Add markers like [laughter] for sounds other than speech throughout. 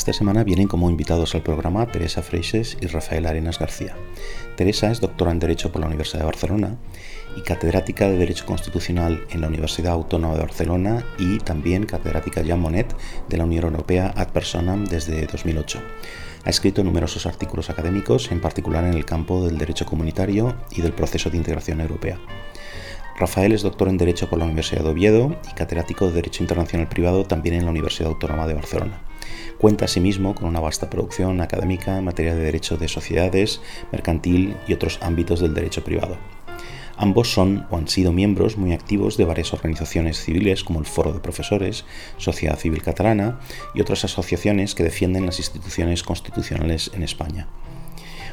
Esta semana vienen como invitados al programa Teresa Freixes y Rafael Arenas García. Teresa es doctora en Derecho por la Universidad de Barcelona y catedrática de Derecho Constitucional en la Universidad Autónoma de Barcelona y también catedrática Jean Monnet de la Unión Europea ad personam desde 2008. Ha escrito numerosos artículos académicos, en particular en el campo del derecho comunitario y del proceso de integración europea. Rafael es doctor en Derecho por la Universidad de Oviedo y catedrático de Derecho Internacional Privado también en la Universidad Autónoma de Barcelona. Cuenta asimismo con una vasta producción académica en materia de derecho de sociedades, mercantil y otros ámbitos del derecho privado. Ambos son o han sido miembros muy activos de varias organizaciones civiles como el Foro de Profesores, Sociedad Civil Catalana y otras asociaciones que defienden las instituciones constitucionales en España.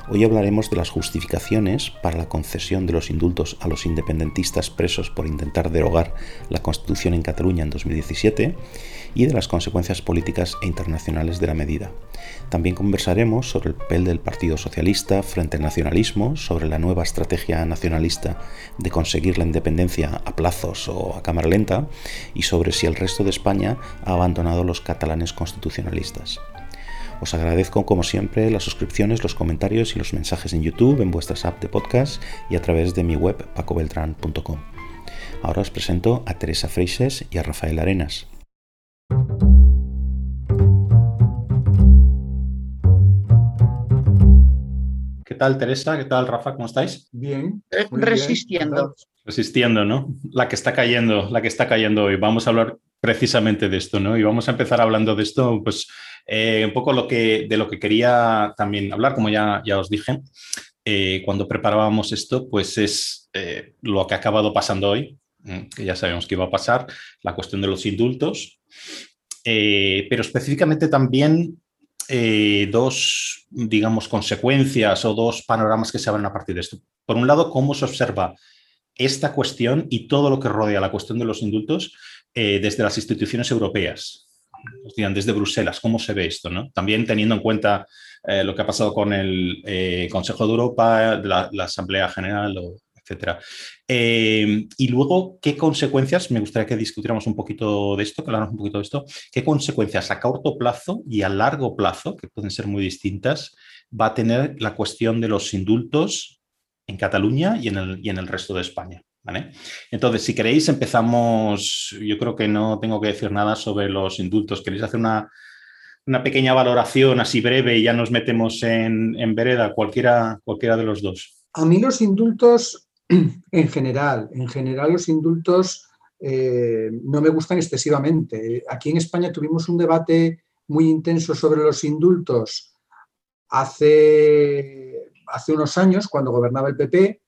Hoy hablaremos de las justificaciones para la concesión de los indultos a los independentistas presos por intentar derogar la Constitución en Cataluña en 2017 y de las consecuencias políticas e internacionales de la medida. También conversaremos sobre el papel del Partido Socialista frente al nacionalismo, sobre la nueva estrategia nacionalista de conseguir la independencia a plazos o a cámara lenta y sobre si el resto de España ha abandonado los catalanes constitucionalistas. Os agradezco como siempre las suscripciones, los comentarios y los mensajes en YouTube, en vuestras apps de podcast y a través de mi web pacobeltran.com. Ahora os presento a Teresa Freixes y a Rafael Arenas. Tal Teresa? ¿Qué tal Rafa? ¿Cómo estáis? Bien. Resistiendo. Resistiendo, ¿no? La que está cayendo, la que está cayendo hoy. Vamos a hablar precisamente de esto, ¿no? Y vamos a empezar hablando de esto, pues eh, un poco lo que, de lo que quería también hablar, como ya, ya os dije, eh, cuando preparábamos esto, pues es eh, lo que ha acabado pasando hoy, que ya sabemos que iba a pasar, la cuestión de los indultos, pero específicamente también dos, digamos, consecuencias o dos panoramas que se abren a partir de esto. Por un lado, cómo se observa esta cuestión y todo lo que rodea la cuestión de los indultos desde las instituciones europeas, desde Bruselas, ¿cómo se ve esto? ¿no? También teniendo en cuenta eh, lo que ha pasado con el eh, Consejo de Europa, la, Asamblea General, etc. Eh, y luego, ¿qué consecuencias? Me gustaría que discutiéramos un poquito de esto, que habláramos un poquito de esto. ¿Qué consecuencias a corto plazo y a largo plazo, que pueden ser muy distintas, va a tener la cuestión de los indultos en Cataluña y en el, y en el resto de España? Entonces, si queréis, empezamos. Yo creo que no tengo que decir nada sobre los indultos. ¿Queréis hacer una, pequeña valoración así breve y ya nos metemos en, vereda? Cualquiera, cualquiera de los dos. A mí los indultos, en general, en general los indultos eh, no me gustan excesivamente. Aquí en España tuvimos un debate muy intenso sobre los indultos hace, hace unos años, cuando gobernaba el PP,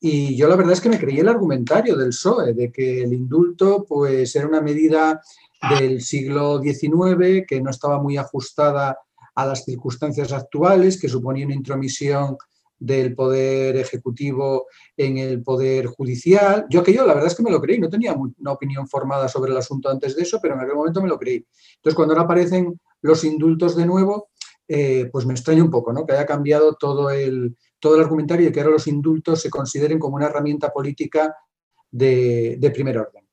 y yo la verdad es que me creí el argumentario del PSOE, de que el indulto pues, era una medida del siglo XIX que no estaba muy ajustada a las circunstancias actuales, que suponía una intromisión del poder ejecutivo en el poder judicial. Yo aquello, la verdad es que me lo creí, no tenía una opinión formada sobre el asunto antes de eso, pero en aquel momento me lo creí. Entonces, cuando ahora aparecen los indultos de nuevo, eh, pues me extraña un poco, ¿no? Que haya cambiado todo el, todo el argumentario de que ahora los indultos se consideren como una herramienta política de, primer orden.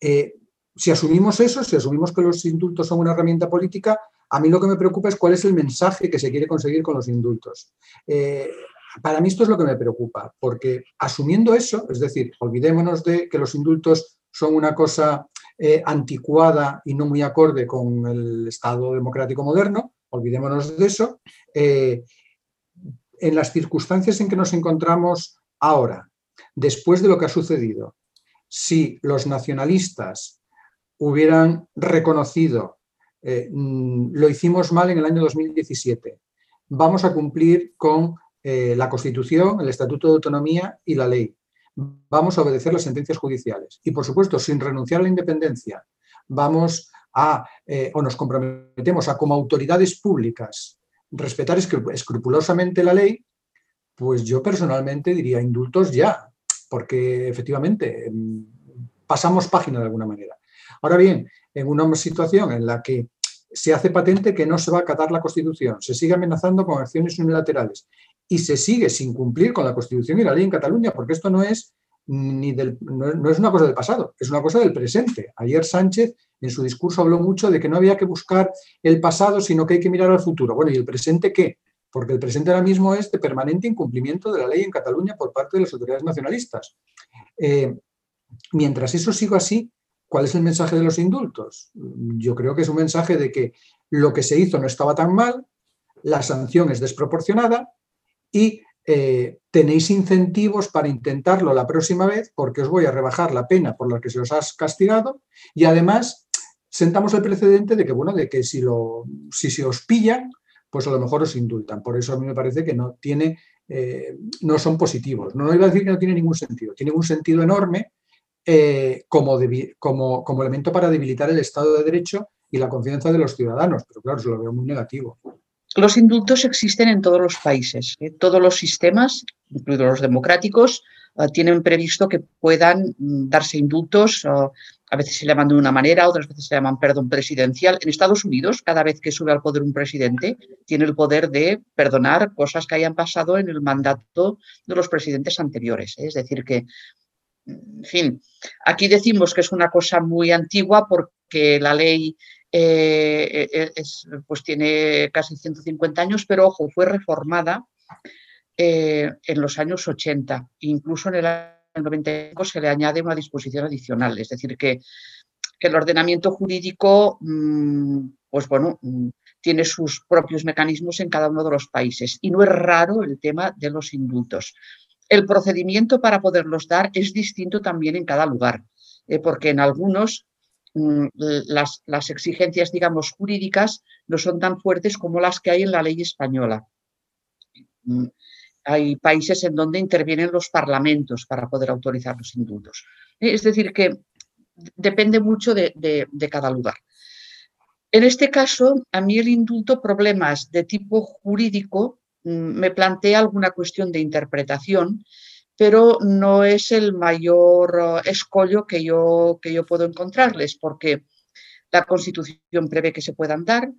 Eh, si asumimos eso, si asumimos que los indultos son una herramienta política, a mí lo que me preocupa es cuál es el mensaje que se quiere conseguir con los indultos. Eh, para mí esto es lo que me preocupa, porque asumiendo eso, es decir, olvidémonos de que los indultos son una cosa eh, anticuada y no muy acorde con el Estado democrático moderno, olvidémonos de eso, en las circunstancias en que nos encontramos ahora, después de lo que ha sucedido, si los nacionalistas hubieran reconocido eh, mm, lo hicimos mal en el año 2017, vamos a cumplir con eh, la Constitución, el Estatuto de Autonomía y la ley. Vamos a obedecer las sentencias judiciales. Y, por supuesto, sin renunciar a la independencia, vamos a, eh, o nos comprometemos a, como autoridades públicas, respetar escrupulosamente la ley, pues yo personalmente diría indultos ya, porque efectivamente mm, pasamos página de alguna manera. Ahora bien, en una situación en la que se hace patente que no se va a acatar la Constitución, se sigue amenazando con acciones unilaterales y se sigue sin cumplir con la Constitución y la ley en Cataluña, porque esto no es, ni del, no es una cosa del pasado, es una cosa del presente. Ayer Sánchez en su discurso habló mucho de que no había que buscar el pasado, sino que hay que mirar al futuro. Bueno, ¿y el presente qué? Porque el presente ahora mismo es de permanente incumplimiento de la ley en Cataluña por parte de las autoridades nacionalistas. Eh, mientras eso siga así, ¿cuál es el mensaje de los indultos? Yo creo que es un mensaje de que lo que se hizo no estaba tan mal, la sanción es desproporcionada y eh, tenéis incentivos para intentarlo la próxima vez porque os voy a rebajar la pena por la que se os ha castigado y además sentamos el precedente de que, bueno, de que si, lo, si se os pillan, pues a lo mejor os indultan. Por eso a mí me parece que no tiene, eh, no son positivos. No, iba a decir que no tiene ningún sentido. Tiene un sentido enorme eh, como, como, como elemento para debilitar el Estado de Derecho y la confianza de los ciudadanos, pero claro, se lo veo muy negativo. Los indultos existen en todos los países. ¿eh? Todos los sistemas, incluidos los democráticos, eh, tienen previsto que puedan mm, darse indultos. a veces se llaman de una manera, otras veces se llaman perdón presidencial. En Estados Unidos, cada vez que sube al poder un presidente, tiene el poder de perdonar cosas que hayan pasado en el mandato de los presidentes anteriores. ¿eh? Es decir, que, en fin, aquí decimos que es una cosa muy antigua porque la ley eh, eh, pues tiene casi 150 años, pero ojo, fue reformada eh, en los años 80. Incluso en el año 95 se le añade una disposición adicional, es decir, que, el ordenamiento jurídico, mm, pues bueno, mm, tiene sus propios mecanismos en cada uno de los países. Y no es raro el tema de los indultos. El procedimiento para poderlos dar es distinto también en cada lugar, porque en algunos Mm, las, exigencias, digamos, jurídicas no son tan fuertes como las que hay en la ley española. Mm, hay países en donde intervienen los parlamentos para poder autorizar los indultos. Es decir, que depende mucho de, cada lugar. En este caso, a mí el indulto, problemas de tipo jurídico, me plantea alguna cuestión de interpretación pero no es el mayor eh, escollo que yo, que yo puedo encontrarles, porque la Constitución prevé que se puedan dar,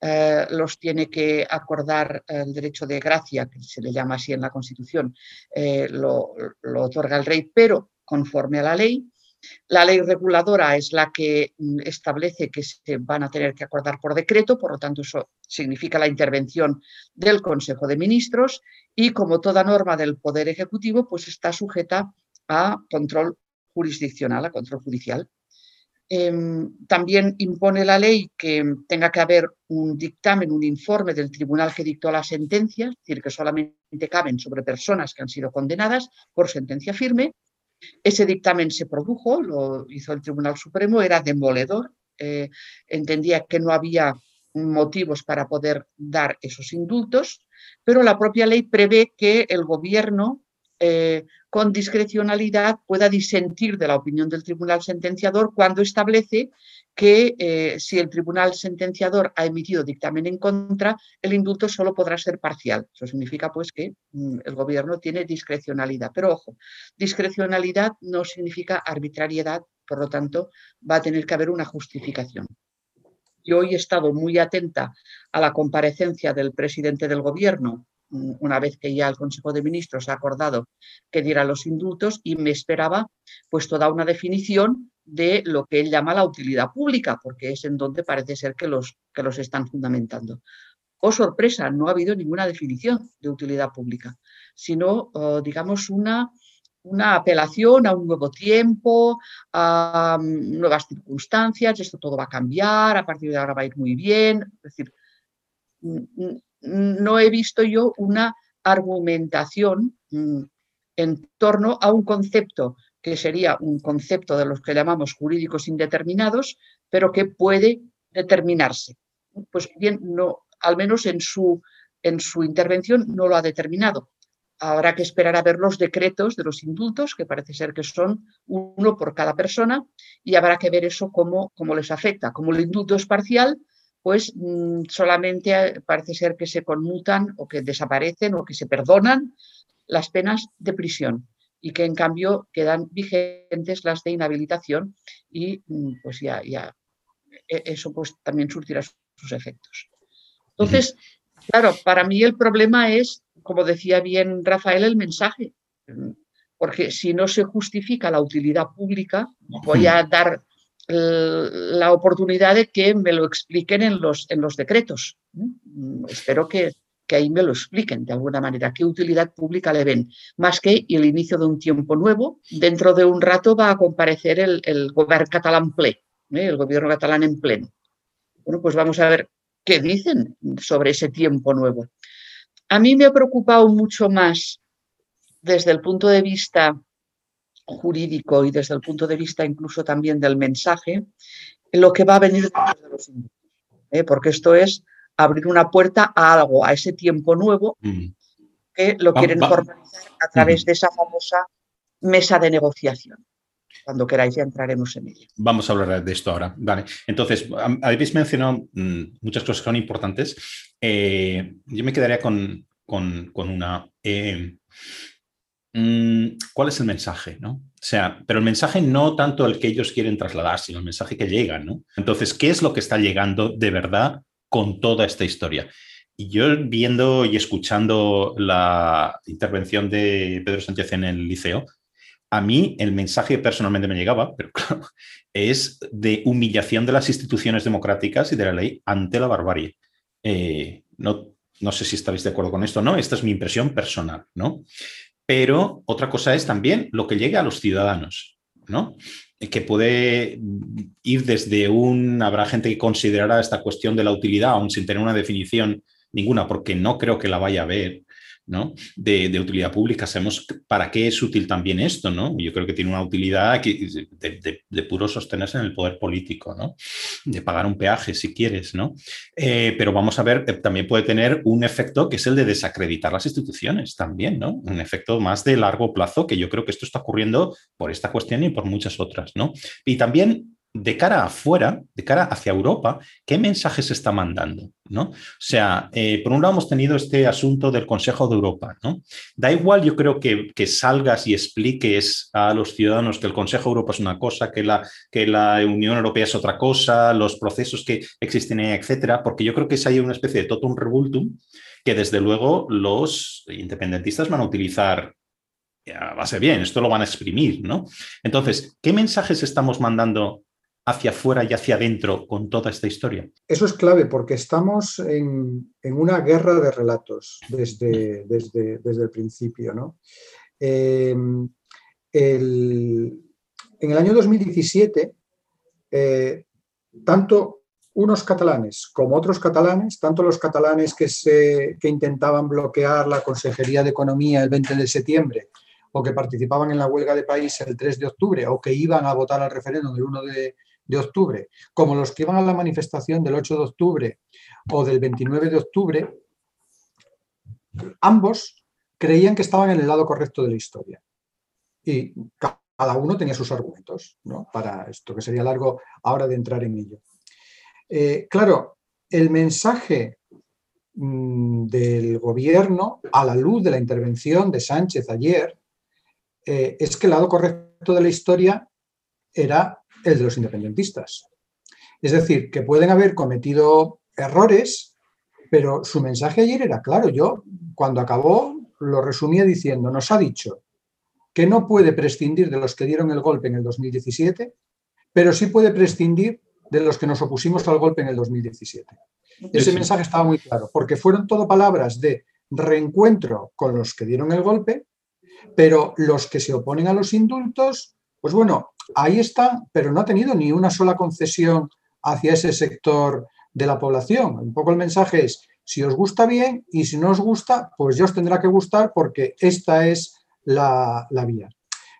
eh, los tiene que acordar el derecho de gracia, que se le llama así en la Constitución, eh, lo, otorga el rey, pero conforme a la ley. La ley reguladora es la que mm, establece que se van a tener que acordar por decreto, por lo tanto eso significa la intervención del Consejo de Ministros y como toda norma del Poder Ejecutivo, pues está sujeta a control jurisdiccional, a control judicial. Em, también impone la ley que tenga que haber un dictamen, un informe del tribunal que dictó la sentencia, es decir, que solamente caben sobre personas que han sido condenadas por sentencia firme. Ese dictamen se produjo, lo hizo el Tribunal Supremo, era demoledor, eh, entendía que no había motivos para poder dar esos indultos pero la propia ley prevé que el gobierno eh, con discrecionalidad pueda disentir de la opinión del tribunal sentenciador cuando establece que eh, si el tribunal sentenciador ha emitido dictamen en contra, el indulto solo podrá ser parcial. Eso significa pues que mm, el gobierno tiene discrecionalidad. Pero ojo, discrecionalidad no significa arbitrariedad, por lo tanto va a tener que haber una justificación. Yo hoy he estado muy atenta a la comparecencia del presidente del gobierno, mm, una vez que ya el Consejo de Ministros ha acordado que diera los indultos y me esperaba pues toda una definición de lo que él llama la utilidad pública, porque es en donde parece ser que los, que los están fundamentando. Oh, sorpresa, no ha habido ninguna definición de utilidad pública, sino, oh, digamos, una una apelación a un nuevo tiempo, a mm, nuevas circunstancias, esto todo va a cambiar, a partir de ahora va a ir muy bien. Es decir, no he visto yo una argumentación mm, en torno a un concepto que sería un concepto de los que llamamos jurídicos indeterminados, pero que puede determinarse. Pues bien, no, al menos en su, en su intervención no lo ha determinado. Habrá que esperar a ver los decretos de los indultos, que parece ser que son uno por cada persona, y habrá que ver eso cómo, cómo les afecta. Como el indulto es parcial, pues mm, solamente parece ser que se conmutan o que desaparecen o que se perdonan las penas de prisión y que en cambio quedan vigentes las de inhabilitación y mm, pues ya, ya e, eso pues también surtirá sus efectos. Entonces, claro, para mí el problema es como decía bien Rafael, el mensaje. Porque si no se justifica la utilidad pública, voy a dar la oportunidad de que me lo expliquen en los, en los decretos. Espero que, que ahí me lo expliquen de alguna manera, qué utilidad pública le ven, más que el inicio de un tiempo nuevo. Dentro de un rato va a comparecer el, el gobierno catalán ple, ¿eh? el gobierno catalán en pleno. Bueno, pues vamos a ver qué dicen sobre ese tiempo nuevo. A mí me ha preocupado mucho más desde el punto de vista jurídico y desde el punto de vista incluso también del mensaje, lo que va a venir de los ¿eh? porque esto es abrir una puerta a algo, a ese tiempo nuevo mm. que lo quieren formalizar a través de esa famosa mesa de negociación. Cuando queráis ya entraremos en ella. Vamos a hablar de esto ahora. Vale. Entonces, habéis mencionado mm, muchas cosas que son importantes. Eh, yo me quedaría con, una. Eh, mm, ¿Cuál es el mensaje? ¿no? O sea, pero el mensaje no tanto el que ellos quieren trasladar, sino el mensaje que llega, ¿no? Entonces, ¿qué es lo que está llegando de verdad con toda esta historia? Y yo viendo y escuchando la intervención de Pedro Sánchez en el liceo, a mí el mensaje personalmente me llegaba, pero [laughs] claro, es de humillación de las instituciones democráticas y de la ley ante la barbarie. Eh, no, no sé si estaréis de acuerdo con esto, ¿no? Esta es mi impresión personal, ¿no? Pero otra cosa es también lo que llega a los ciudadanos, ¿no? Que puede ir desde un, habrá gente que considerará esta cuestión de la utilidad, aún sin tener una definición ninguna, porque no creo que la vaya a ver, de, utilidad pública. Sabemos para qué es útil también esto, ¿no? Yo creo que tiene una utilidad de, puro sostenerse en el poder político, ¿no? De pagar un peaje si quieres, ¿no? Eh, pero vamos a ver, eh, también puede tener un efecto que es el de desacreditar las instituciones también, ¿no? Un efecto más de largo plazo, que yo creo que esto está ocurriendo por esta cuestión y por muchas otras, ¿no? Y también de cara afuera, de cara hacia Europa, ¿qué mensaje se está mandando? ¿no? O sea, eh, por un lado hemos tenido este asunto del Consejo de Europa. ¿no? Da igual, yo creo que, que, salgas y expliques a los ciudadanos que el Consejo de Europa es una cosa, que la, que la Unión Europea es otra cosa, los procesos que existen, etcétera, porque yo creo que es ahí una especie de totum revoltum que desde luego los independentistas van a utilizar va a ser bien, esto lo van a exprimir, ¿no? Entonces, ¿qué mensajes estamos mandando hacia afuera y hacia adentro con toda esta historia? Eso es clave porque estamos en, una guerra de relatos desde, desde, desde el principio. ¿no? Eh, en el año 2017, eh, tanto unos catalanes como otros catalanes, tanto los catalanes que, se, que intentaban bloquear la Consejería de Economía el 20 de septiembre, o que participaban en la huelga de país el 3 de octubre, o que iban a votar al referéndum el 1 de, de octubre, como los que iban a la manifestación del 8 de octubre o del 29 de octubre, ambos creían que estaban en el lado correcto de la historia. Y cada uno tenía sus argumentos para esto, que sería largo ahora de entrar en ello. Eh, claro, el mensaje mm, del gobierno a la luz de la intervención de Sánchez ayer eh, es que el lado correcto de la historia era el de los independentistas. Es decir, que pueden haber cometido errores, pero su mensaje ayer era claro. Yo, cuando acabó, lo resumía diciendo, nos ha dicho que no puede prescindir de los que dieron el golpe en el 2017, pero sí puede prescindir de los que nos opusimos al golpe en el 2017. Ese mensaje estaba muy claro, porque fueron todo palabras de reencuentro con los que dieron el golpe, pero los que se oponen a los indultos, pues bueno, ahí está, pero no ha tenido ni una sola concesión hacia ese sector de la población. Un poco el mensaje es, si os gusta bien y si no os gusta, pues ya os tendrá que gustar porque esta es la, vía.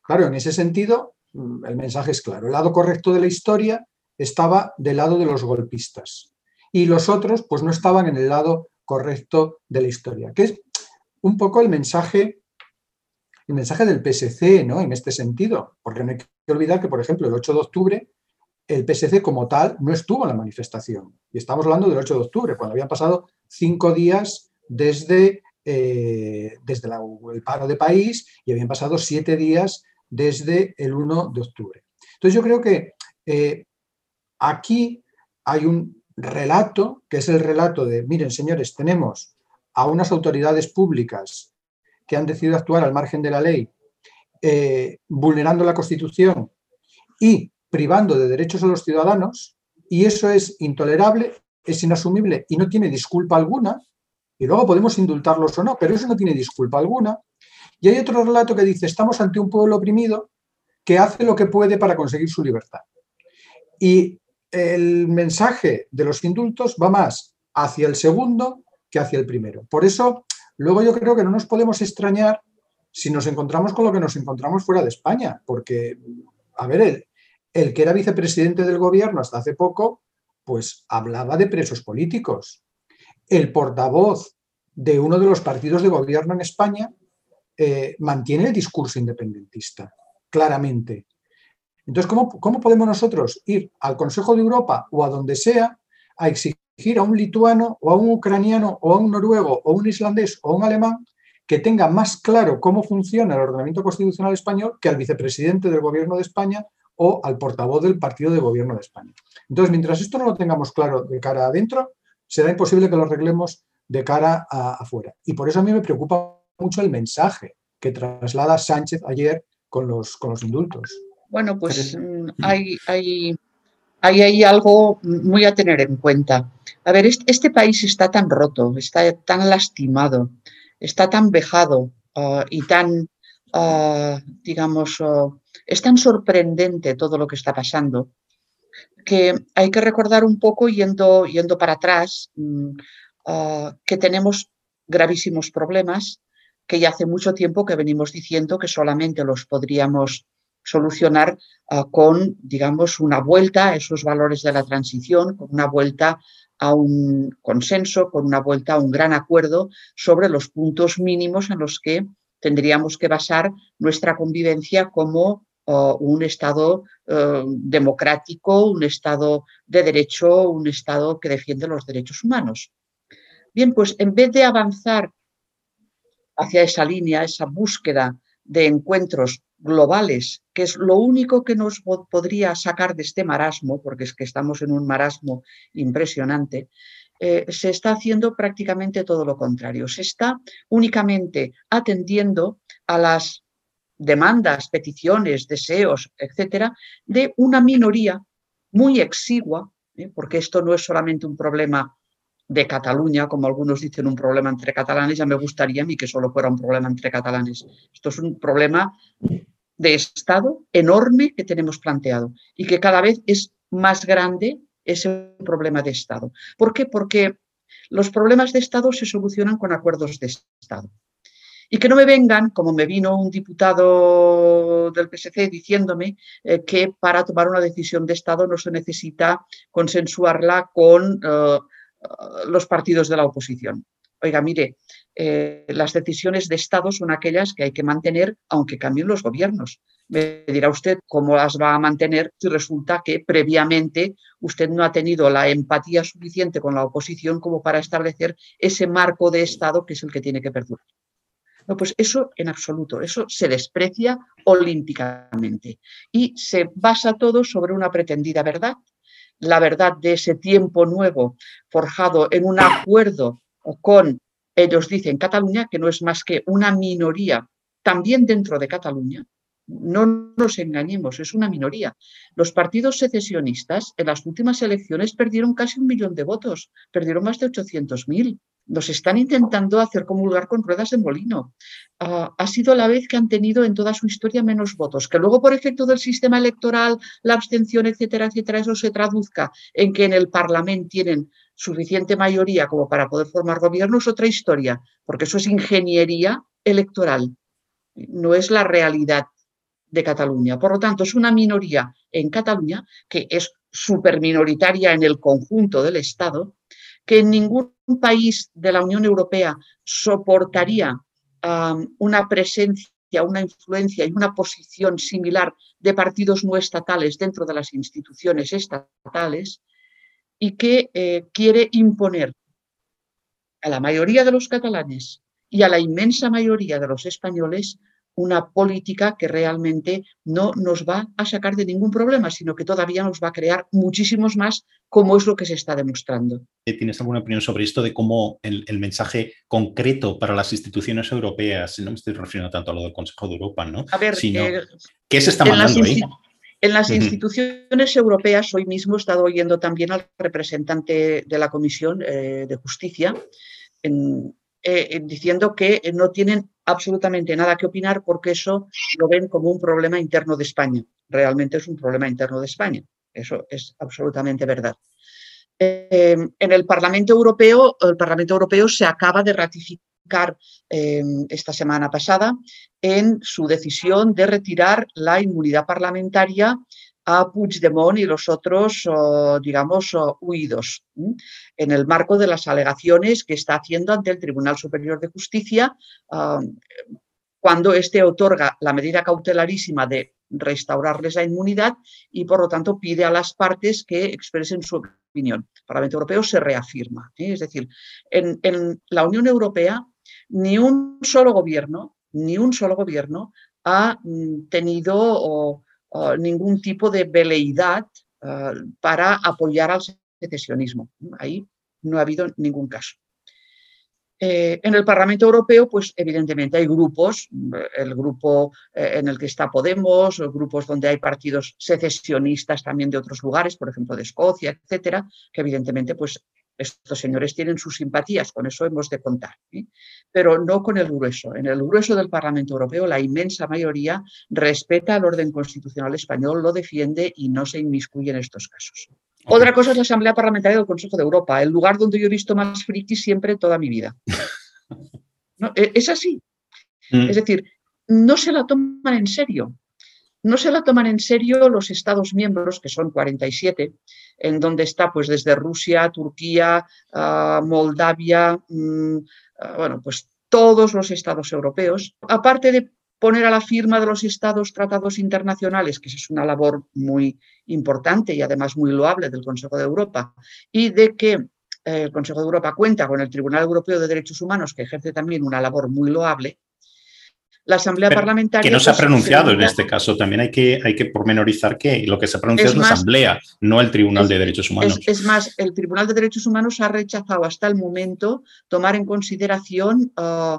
Claro, en ese sentido, mm, el mensaje es claro. El lado correcto de la historia estaba del lado de los golpistas y los otros pues no estaban en el lado correcto de la historia, que es un poco el mensaje el mensaje del PSC ¿no? en este sentido, porque no hay que olvidar que, por ejemplo, el 8 de octubre el PSC como tal no estuvo en la manifestación. Y estamos hablando del 8 de octubre, cuando habían pasado cinco días desde, eh, desde el paro de país y habían pasado siete días desde el 1 de octubre. Entonces yo creo que eh, aquí hay un relato, que es el relato de, miren señores, tenemos a unas autoridades públicas que han decidido actuar al margen de la ley, eh, vulnerando la Constitución y privando de derechos a los ciudadanos y eso es intolerable, es inasumible y no tiene disculpa alguna. Y luego podemos indultarlos o no, pero eso no tiene disculpa alguna. Y hay otro relato que dice, estamos ante un pueblo oprimido que hace lo que puede para conseguir su libertad. Y el mensaje de los indultos va más hacia el segundo que hacia el primero. Por eso, luego yo creo que no nos podemos extrañar si nos encontramos con lo que nos encontramos fuera de España, porque, a ver, el, el que era vicepresidente del gobierno hasta hace poco, pues hablaba de presos políticos. El portavoz de uno de los partidos de gobierno en España eh, mantiene el discurso independentista, claramente. Entonces, ¿cómo, ¿cómo, podemos nosotros ir al Consejo de Europa o a donde sea a exigir a un lituano o a un ucraniano o a un noruego o un islandés o un alemán que tenga más claro cómo funciona el ordenamiento constitucional español que al vicepresidente del gobierno de España o al portavoz del partido de gobierno de España. Entonces, mientras esto no lo tengamos claro de cara adentro, será imposible que lo arreglemos de cara a, afuera. Y por eso a mí me preocupa mucho el mensaje que traslada Sánchez ayer con los, con los indultos. Bueno, pues mm, hay, hay, algo muy a tener en cuenta. A ver, este, país está tan roto, está tan lastimado, está tan vejado ah, y tan, ah, digamos, ah, es tan sorprendente todo lo que está pasando que hay que recordar un poco, yendo, yendo para atrás, mm, que tenemos gravísimos problemas que ya hace mucho tiempo que venimos diciendo que solamente los podríamos solucionar ah, con, digamos, una vuelta a esos valores de la transición, con una vuelta a un consenso, con una vuelta a un gran acuerdo sobre los puntos mínimos en los que tendríamos que basar nuestra convivencia como un Estado eh, democrático, un Estado de derecho, un Estado que defiende los derechos humanos. Bien, pues en vez de avanzar hacia esa línea, esa búsqueda de encuentros globales, que es lo único que nos podría sacar de este marasmo, porque es que estamos en un marasmo impresionante, eh, se está haciendo prácticamente todo lo contrario. Se está únicamente atendiendo a las demandas, peticiones, deseos, etcétera, de una minoría muy exigua, ¿eh? porque esto no es solamente un problema de Cataluña, como algunos dicen, un problema entre catalanes, ya me gustaría a mí que solo fuera un problema entre catalanes. Esto es un problema de Estado enorme que tenemos planteado y que cada vez es más grande ese problema de Estado. ¿Por qué? Porque los problemas de Estado se solucionan con acuerdos de Estado. Y que no me vengan, como me vino un diputado del PSC diciéndome eh, que para tomar una decisión de Estado no se necesita consensuarla con eh, los partidos de la oposición. Oiga, mire, eh, las decisiones de Estado son aquellas que hay que mantener aunque cambien los gobiernos. Me dirá usted cómo las va a mantener si resulta que previamente usted no ha tenido la empatía suficiente con la oposición como para establecer ese marco de Estado que es el que tiene que perdurar. No, pues eso en absoluto, eso se desprecia olímpicamente y se basa todo sobre una pretendida verdad, la verdad de ese tiempo nuevo forjado en un acuerdo con, ellos dicen, Cataluña, que no es más que una minoría también dentro de Cataluña. No nos engañemos, es una minoría. Los partidos secesionistas en las últimas elecciones perdieron casi un millón de votos, perdieron más de 800.000 nos están intentando hacer comulgar con ruedas de molino. Ah, ha sido la vez que han tenido en toda su historia menos votos. Que luego, por efecto del sistema electoral, la abstención, etcétera, etcétera, eso se traduzca en que en el Parlamento tienen suficiente mayoría como para poder formar gobierno, es otra historia, porque eso es ingeniería electoral, no es la realidad de Cataluña. Por lo tanto, es una minoría en Cataluña que es superminoritaria en el conjunto del Estado que ningún país de la Unión Europea soportaría una presencia, una influencia y una posición similar de partidos no estatales dentro de las instituciones estatales y que eh, quiere imponer a la mayoría de los catalanes y a la inmensa mayoría de los españoles una política que realmente no nos va a sacar de ningún problema, sino que todavía nos va a crear muchísimos más, como es lo que se está demostrando. ¿Tienes alguna opinión sobre esto de cómo el, mensaje concreto para las instituciones europeas, no me estoy refiriendo tanto a lo del Consejo de Europa, ¿no? A ver, sino, eh, ¿qué se está mandando ahí? En las instituciones europeas, hoy mismo he estado oyendo también al representante de la Comisión eh, de Justicia eh, diciendo que no tienen absolutamente nada que opinar porque eso lo ven como un problema interno de España. Realmente es un problema interno de España. Eso es absolutamente verdad. Eh, en el Parlamento Europeo, el Parlamento Europeo se acaba de ratificar esta semana pasada en su decisión de retirar la inmunidad parlamentaria a Puigdemont y los otros, digamos, huidos, en el marco de las alegaciones que está haciendo ante el Tribunal Superior de Justicia cuando éste otorga la medida cautelarísima de restaurarles la inmunidad y, por lo tanto, pide a las partes que expresen su opinión. El Parlamento Europeo se reafirma. ¿eh? Es decir, en, en la Unión Europea ni un solo gobierno, ni un solo gobierno ha mm, tenido ningún tipo de veleidad ah, para apoyar al secesionismo. Ahí no ha habido ningún caso. Eh, en el Parlamento Europeo, pues evidentemente hay grupos, el grupo eh, en el que está Podemos, grupos donde hay partidos secesionistas también de otros lugares, por ejemplo de Escocia, etcétera, que evidentemente pues estos señores tienen sus simpatías, con eso hemos de contar, ¿eh? pero no con el grueso. En el grueso del Parlamento Europeo, la inmensa mayoría respeta el orden constitucional español, lo defiende y no se inmiscuye en estos casos. Otra cosa es la Asamblea Parlamentaria del Consejo de Europa, el lugar donde yo he visto más friki siempre toda mi vida. [laughs] E, es así. Mm. Es decir, no se la toman en serio. No se la toman en serio los Estados miembros, que son 47, en donde está pues desde Rusia, Turquía, ah, Moldavia, mm, ah, bueno, pues todos los estados europeos. Aparte de poner a la firma de los estados tratados internacionales, que es una labor muy importante y además muy loable del Consejo de Europa, y de que eh, el Consejo de Europa cuenta con el Tribunal Europeo de Derechos Humanos, que ejerce también una labor muy loable, la Asamblea Parlamentaria... Que no se ha pronunciado en este caso, también hay que, hay que pormenorizar que lo que se ha pronunciado es, la Asamblea, no el Tribunal de Derechos Humanos. Es, más, el Tribunal de Derechos Humanos ha rechazado hasta el momento tomar en consideración uh,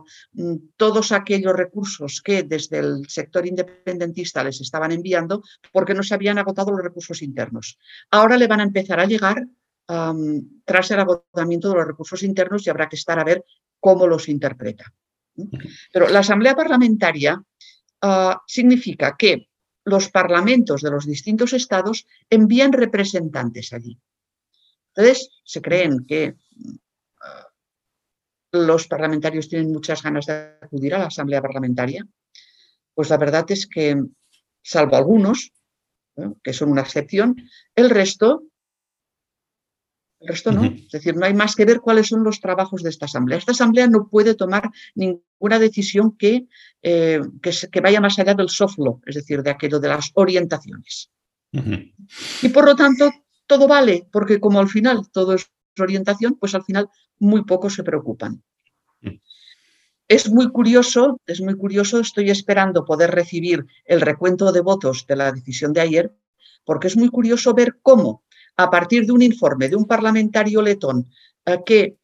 todos aquellos recursos que desde el sector independentista les estaban enviando porque no se habían agotado los recursos internos. Ahora le van a empezar a llegar um, tras el agotamiento de los recursos internos y habrá que estar a ver cómo los interpreta. Pero la Asamblea Parlamentaria ah, significa que los parlamentos de los distintos estados envían representantes allí. Entonces, se creen que ah, los parlamentarios tienen muchas ganas de acudir a la Asamblea Parlamentaria. Pues la verdad es que, salvo algunos, que son una excepción, el resto el resto no. Es decir, no hay más que ver cuáles son los trabajos de esta asamblea. Esta asamblea no puede tomar ninguna decisión que, eh, que, vaya más allá del soft law, es decir, de aquello de las orientaciones. Y por lo tanto, todo vale, porque como al final todo es orientación, pues al final muy pocos se preocupan. Mm. Es muy curioso, es muy curioso, estoy esperando poder recibir el recuento de votos de la decisión de ayer, porque es muy curioso ver cómo a partir de un informe de un parlamentario letón eh, que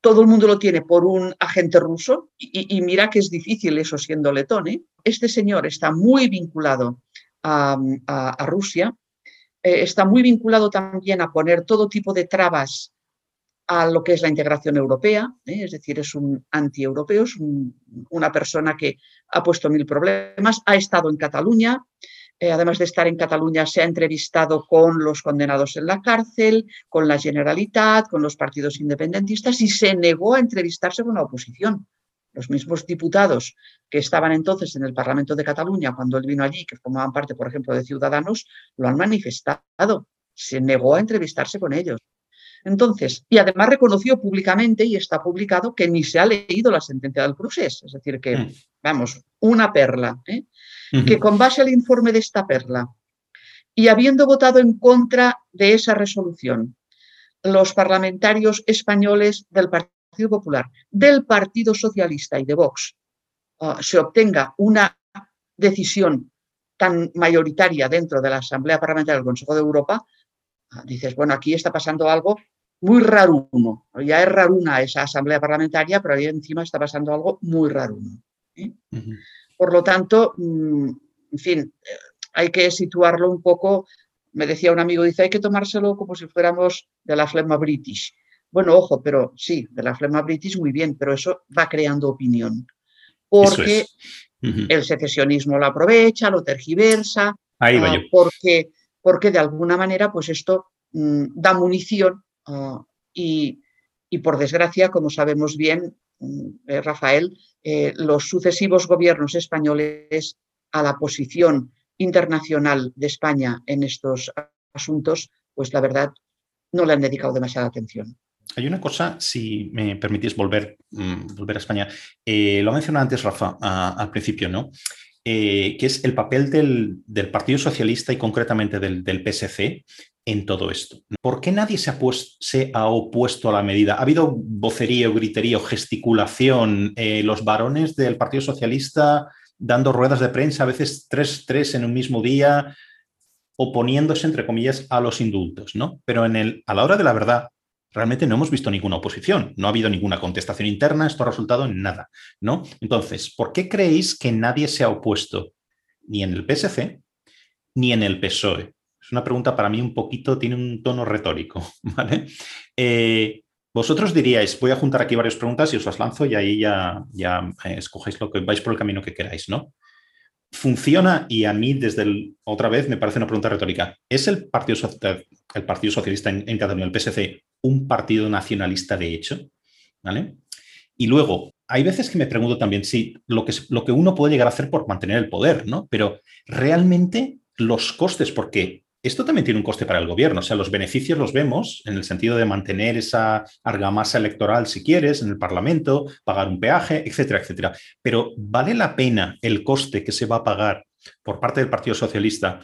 todo el mundo lo tiene por un agente ruso, y, mira que es difícil eso siendo letón, ¿eh? este señor está muy vinculado a, Rusia, eh, está muy vinculado también a poner todo tipo de trabas a lo que es la integración europea, es decir, es un anti-europeo, es una persona que ha puesto mil problemas, ha estado en Cataluña, eh, además de estar en Cataluña, se ha entrevistado con los condenados en la cárcel, con la Generalitat, con los partidos independentistas y se negó a entrevistarse con la oposición. Los mismos diputados que estaban entonces en el Parlamento de Cataluña cuando él vino allí, que formaban parte, por ejemplo, de Ciudadanos, lo han manifestado. Se negó a entrevistarse con ellos. Entonces, y además reconoció públicamente, y está publicado, que ni se ha leído la sentencia del procés. Es decir, que, mm. Vamos, una perla. ¿eh? Que con base al informe de esta perla y habiendo votado en contra de esa resolución, los parlamentarios españoles del Partido Popular, del Partido Socialista y de Vox, ah, se obtenga una decisión tan mayoritaria dentro de la Asamblea Parlamentaria del Consejo de Europa, ah, dices, bueno, aquí está pasando algo muy raruno. Ya es raruna esa asamblea parlamentaria, pero ahí encima está pasando algo muy raruno. ¿Eh? Por lo tanto, mm, en fin, hay que situarlo un poco. Me decía un amigo, dice, hay que tomárselo como si fuéramos de la flema british. Bueno, ojo, pero sí, de la flema british muy bien, pero eso va creando opinión. Porque el secesionismo lo aprovecha, lo tergiversa, Ahí ah, porque, porque de alguna manera pues esto mm, da munición ah, y, por desgracia, como sabemos bien, eh, Rafael, eh, los sucesivos gobiernos españoles a la posición internacional de España en estos asuntos, pues la verdad no le han dedicado demasiada atención. Hay una cosa, si me permitís volver, mm, volver a España. Eh, lo ha mencionado antes Rafa al principio, ¿no? Eh, que es el papel del, Partido Socialista y concretamente del, PSC en todo esto. ¿Por qué nadie se ha, se ha, opuesto a la medida? ¿Ha habido vocerío, griterío, gesticulación? Eh, los varones del Partido Socialista dando ruedas de prensa, a veces tres, tres en un mismo día, oponiéndose, entre comillas, a los indultos, ¿no? Pero en el, a la hora de la verdad, realmente no hemos visto ninguna oposición, no ha habido ninguna contestación interna, esto ha resultado en nada, ¿no? Entonces, ¿por qué creéis que nadie se ha opuesto ni en el PSC ni en el PSOE? Es una pregunta para mí un poquito, tiene un tono retórico, [laughs] ¿vale? Eh, vosotros diríais, voy a juntar aquí varias preguntas y os las lanzo y ahí ya, ya eh, escogéis lo que vais por el camino que queráis, ¿no? funciona y a mí desde otra vez me parece una pregunta retórica. ¿Es el Partido, el partido Socialista en, Cataluña, el PSC, un partido nacionalista de hecho? ¿Vale? Y luego, hay veces que me pregunto también si lo que, lo que uno puede llegar a hacer por mantener el poder, ¿no? Pero realmente los costes, porque esto también tiene un coste para el gobierno, o sea, los beneficios los vemos en el sentido de mantener esa argamasa electoral, si quieres, en el Parlamento, pagar un peaje, etcétera, etcétera. Pero ¿vale la pena el coste que se va a pagar por parte del Partido Socialista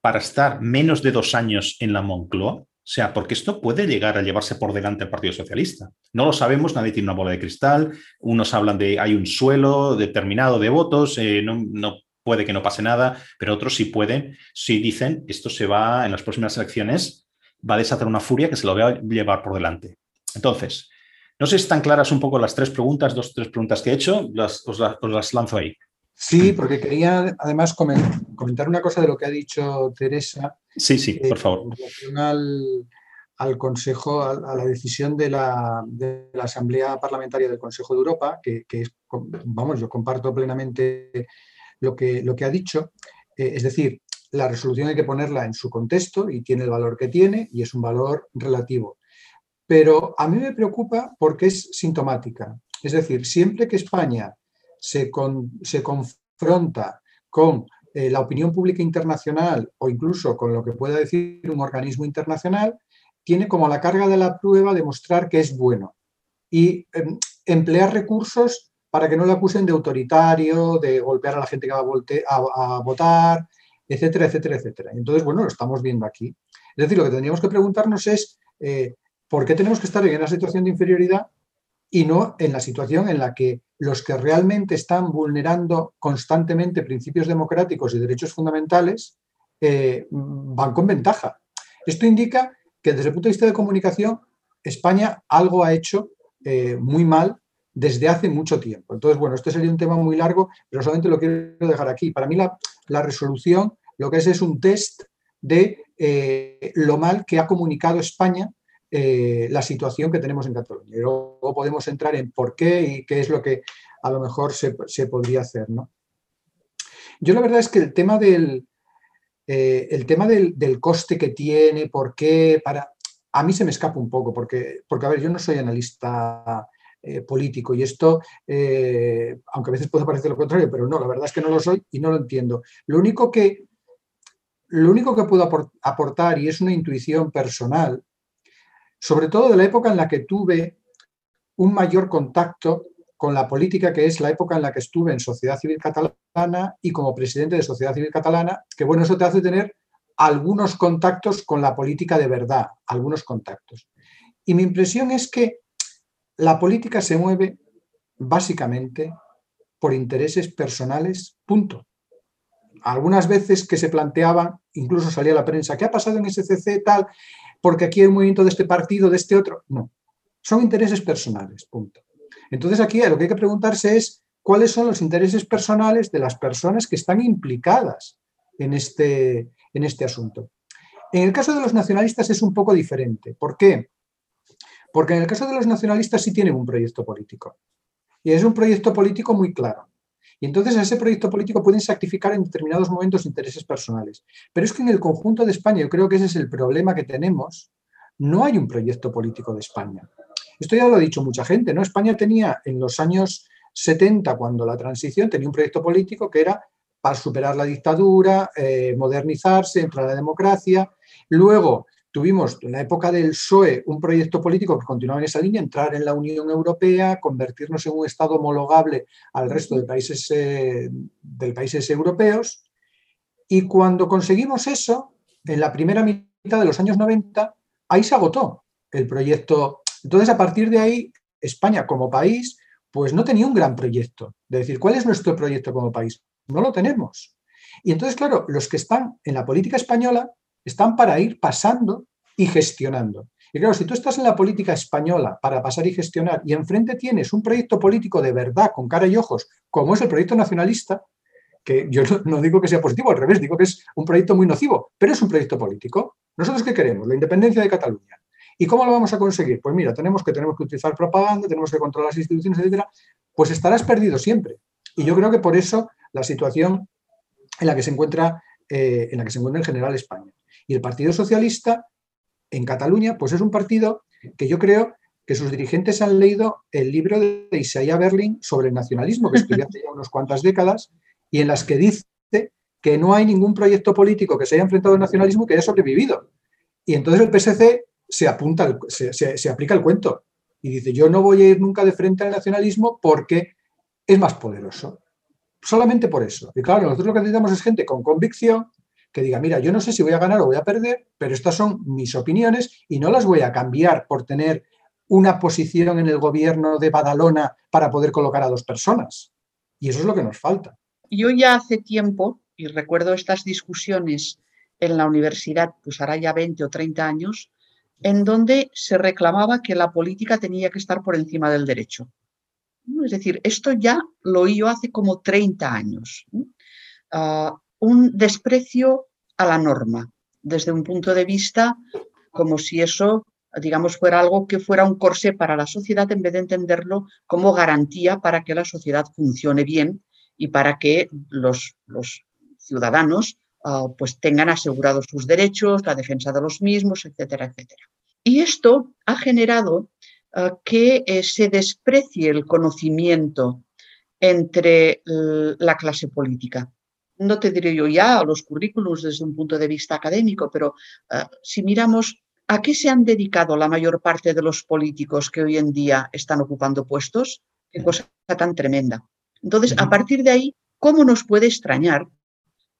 para estar menos de dos años en la Moncloa? O sea, porque esto puede llegar a llevarse por delante el Partido Socialista. No lo sabemos, nadie tiene una bola de cristal. Unos hablan de hay un suelo determinado de votos, eh, no, no puede que no pase nada, pero otros sí pueden, si dicen, esto se va en las próximas elecciones, va a desatar una furia que se lo va a llevar por delante. Entonces, no sé si están claras un poco las tres preguntas, dos, tres preguntas que he hecho, os, las, lanzo ahí. Sí, porque quería además comentar una cosa de lo que ha dicho Teresa. Sí, sí, por favor. Al, al Consejo, a, la decisión de la, Asamblea Parlamentaria del Consejo de Europa, que, que es, vamos, yo comparto plenamente lo que, lo que ha dicho. Eh, es decir, la resolución hay que ponerla en su contexto y tiene el valor que tiene y es un valor relativo. Pero a mí me preocupa porque es sintomática. Es decir, siempre que España se, se confronta con eh, la opinión pública internacional o incluso con lo que pueda decir un organismo internacional, tiene como la carga de la prueba demostrar que es bueno y em, emplear recursos para que no le acusen de autoritario, de golpear a la gente que va a, votar, etcétera, etcétera, etcétera. Entonces, bueno, lo estamos viendo aquí. Es decir, lo que tendríamos que preguntarnos es eh, por qué tenemos que estar en una situación de inferioridad y no en la situación en la que los que realmente están vulnerando constantemente principios democráticos y derechos fundamentales eh, van con ventaja. Esto indica que desde el punto de vista de comunicación, España algo ha hecho eh, muy mal desde hace mucho tiempo. Entonces, bueno, este sería un tema muy largo, pero solamente lo quiero dejar aquí. Para mí la, resolución lo que es es un test de eh, lo mal que ha comunicado España eh, la situación que tenemos en Cataluña. Y luego podemos entrar en por qué y qué es lo que a lo mejor se, podría hacer. ¿no? Yo la verdad es que el tema del, eh, el tema del, del, coste que tiene, por qué, para... A mí se me escapa un poco, porque, porque a ver, yo no soy analista eh, político. Y esto, eh, aunque a veces puede parecer lo contrario, pero no, la verdad es que no lo soy y no lo entiendo. Lo único que, lo único que puedo aportar, y es una intuición personal, sobre todo de la época en la que tuve un mayor contacto con la política, que es la época en la que estuve en Sociedad Civil Catalana y como presidente de Sociedad Civil Catalana, que bueno, eso te hace tener algunos contactos con la política de verdad, algunos contactos. Y mi impresión es que la política se mueve básicamente por intereses personales, punto. Algunas veces que se planteaban, incluso salía la prensa, ¿qué ha pasado en SCC tal? Porque aquí hay un movimiento de este partido, de este otro. No, son intereses personales, punto. Entonces aquí lo que hay que preguntarse es cuáles son los intereses personales de las personas que están implicadas en este, en este asunto. En el caso de los nacionalistas es un poco diferente. ¿Por qué? Porque en el caso de los nacionalistas sí tienen un proyecto político. Y es un proyecto político muy claro. Y entonces a ese proyecto político pueden sacrificar en determinados momentos intereses personales. Pero es que en el conjunto de España, yo creo que ese es el problema que tenemos, no hay un proyecto político de España. Esto ya lo ha dicho mucha gente, ¿no? España tenía en los años 70, cuando la transición, tenía un proyecto político que era para superar la dictadura, eh, modernizarse, entrar a la democracia. Luego tuvimos en la época del PSOE un proyecto político que continuaba en esa línea, entrar en la Unión Europea, convertirnos en un Estado homologable al resto de países, eh, países europeos. Y cuando conseguimos eso, en la primera mitad de los años 90, ahí se agotó el proyecto. Entonces, a partir de ahí, España como país, pues no tenía un gran proyecto. De decir, ¿cuál es nuestro proyecto como país? No lo tenemos. Y entonces, claro, los que están en la política española están para ir pasando y gestionando. Y claro, si tú estás en la política española para pasar y gestionar y enfrente tienes un proyecto político de verdad, con cara y ojos, como es el proyecto nacionalista, que yo no digo que sea positivo, al revés, digo que es un proyecto muy nocivo, pero es un proyecto político. ¿Nosotros qué queremos? La independencia de Cataluña. ¿Y cómo lo vamos a conseguir? Pues mira, tenemos que, tenemos que utilizar propaganda, tenemos que controlar las instituciones, etcétera. Pues estarás perdido siempre. Y yo creo que por eso la situación en la que se encuentra, eh, en la que se encuentra en general España. Y el Partido Socialista en Cataluña, pues es un partido que yo creo que sus dirigentes han leído el libro de Isaiah Berlin sobre el nacionalismo, que escribió hace ya unas cuantas décadas, y en las que dice que no hay ningún proyecto político que se haya enfrentado al nacionalismo que haya sobrevivido. Y entonces el PSC se, apunta, se, se aplica el cuento y dice, yo no voy a ir nunca de frente al nacionalismo porque es más poderoso. Solamente por eso. Y claro, nosotros lo que necesitamos es gente con convicción, que diga, mira, yo no sé si voy a ganar o voy a perder, pero estas son mis opiniones y no las voy a cambiar por tener una posición en el gobierno de Badalona para poder colocar a dos personas. Y eso es lo que nos falta. Yo ya hace tiempo, y recuerdo estas discusiones en la universidad, pues hará ya 20 o 30 años, en donde se reclamaba que la política tenía que estar por encima del derecho. Es decir, esto ya lo oí yo hace como 30 años. Ah, un desprecio a la norma, desde un punto de vista como si eso, digamos, fuera algo que fuera un corsé para la sociedad en vez de entenderlo como garantía para que la sociedad funcione bien y para que los, los ciudadanos ah, pues tengan asegurados sus derechos, la defensa de los mismos, etcétera, etcétera. Y esto ha generado ah, que eh, se desprecie el conocimiento entre la clase política no te diré yo ya los currículos desde un punto de vista académico, pero eh, si miramos a qué se han dedicado la mayor parte de los políticos que hoy en día están ocupando puestos, qué cosa tan tremenda. Entonces, a partir de ahí, ¿cómo nos puede extrañar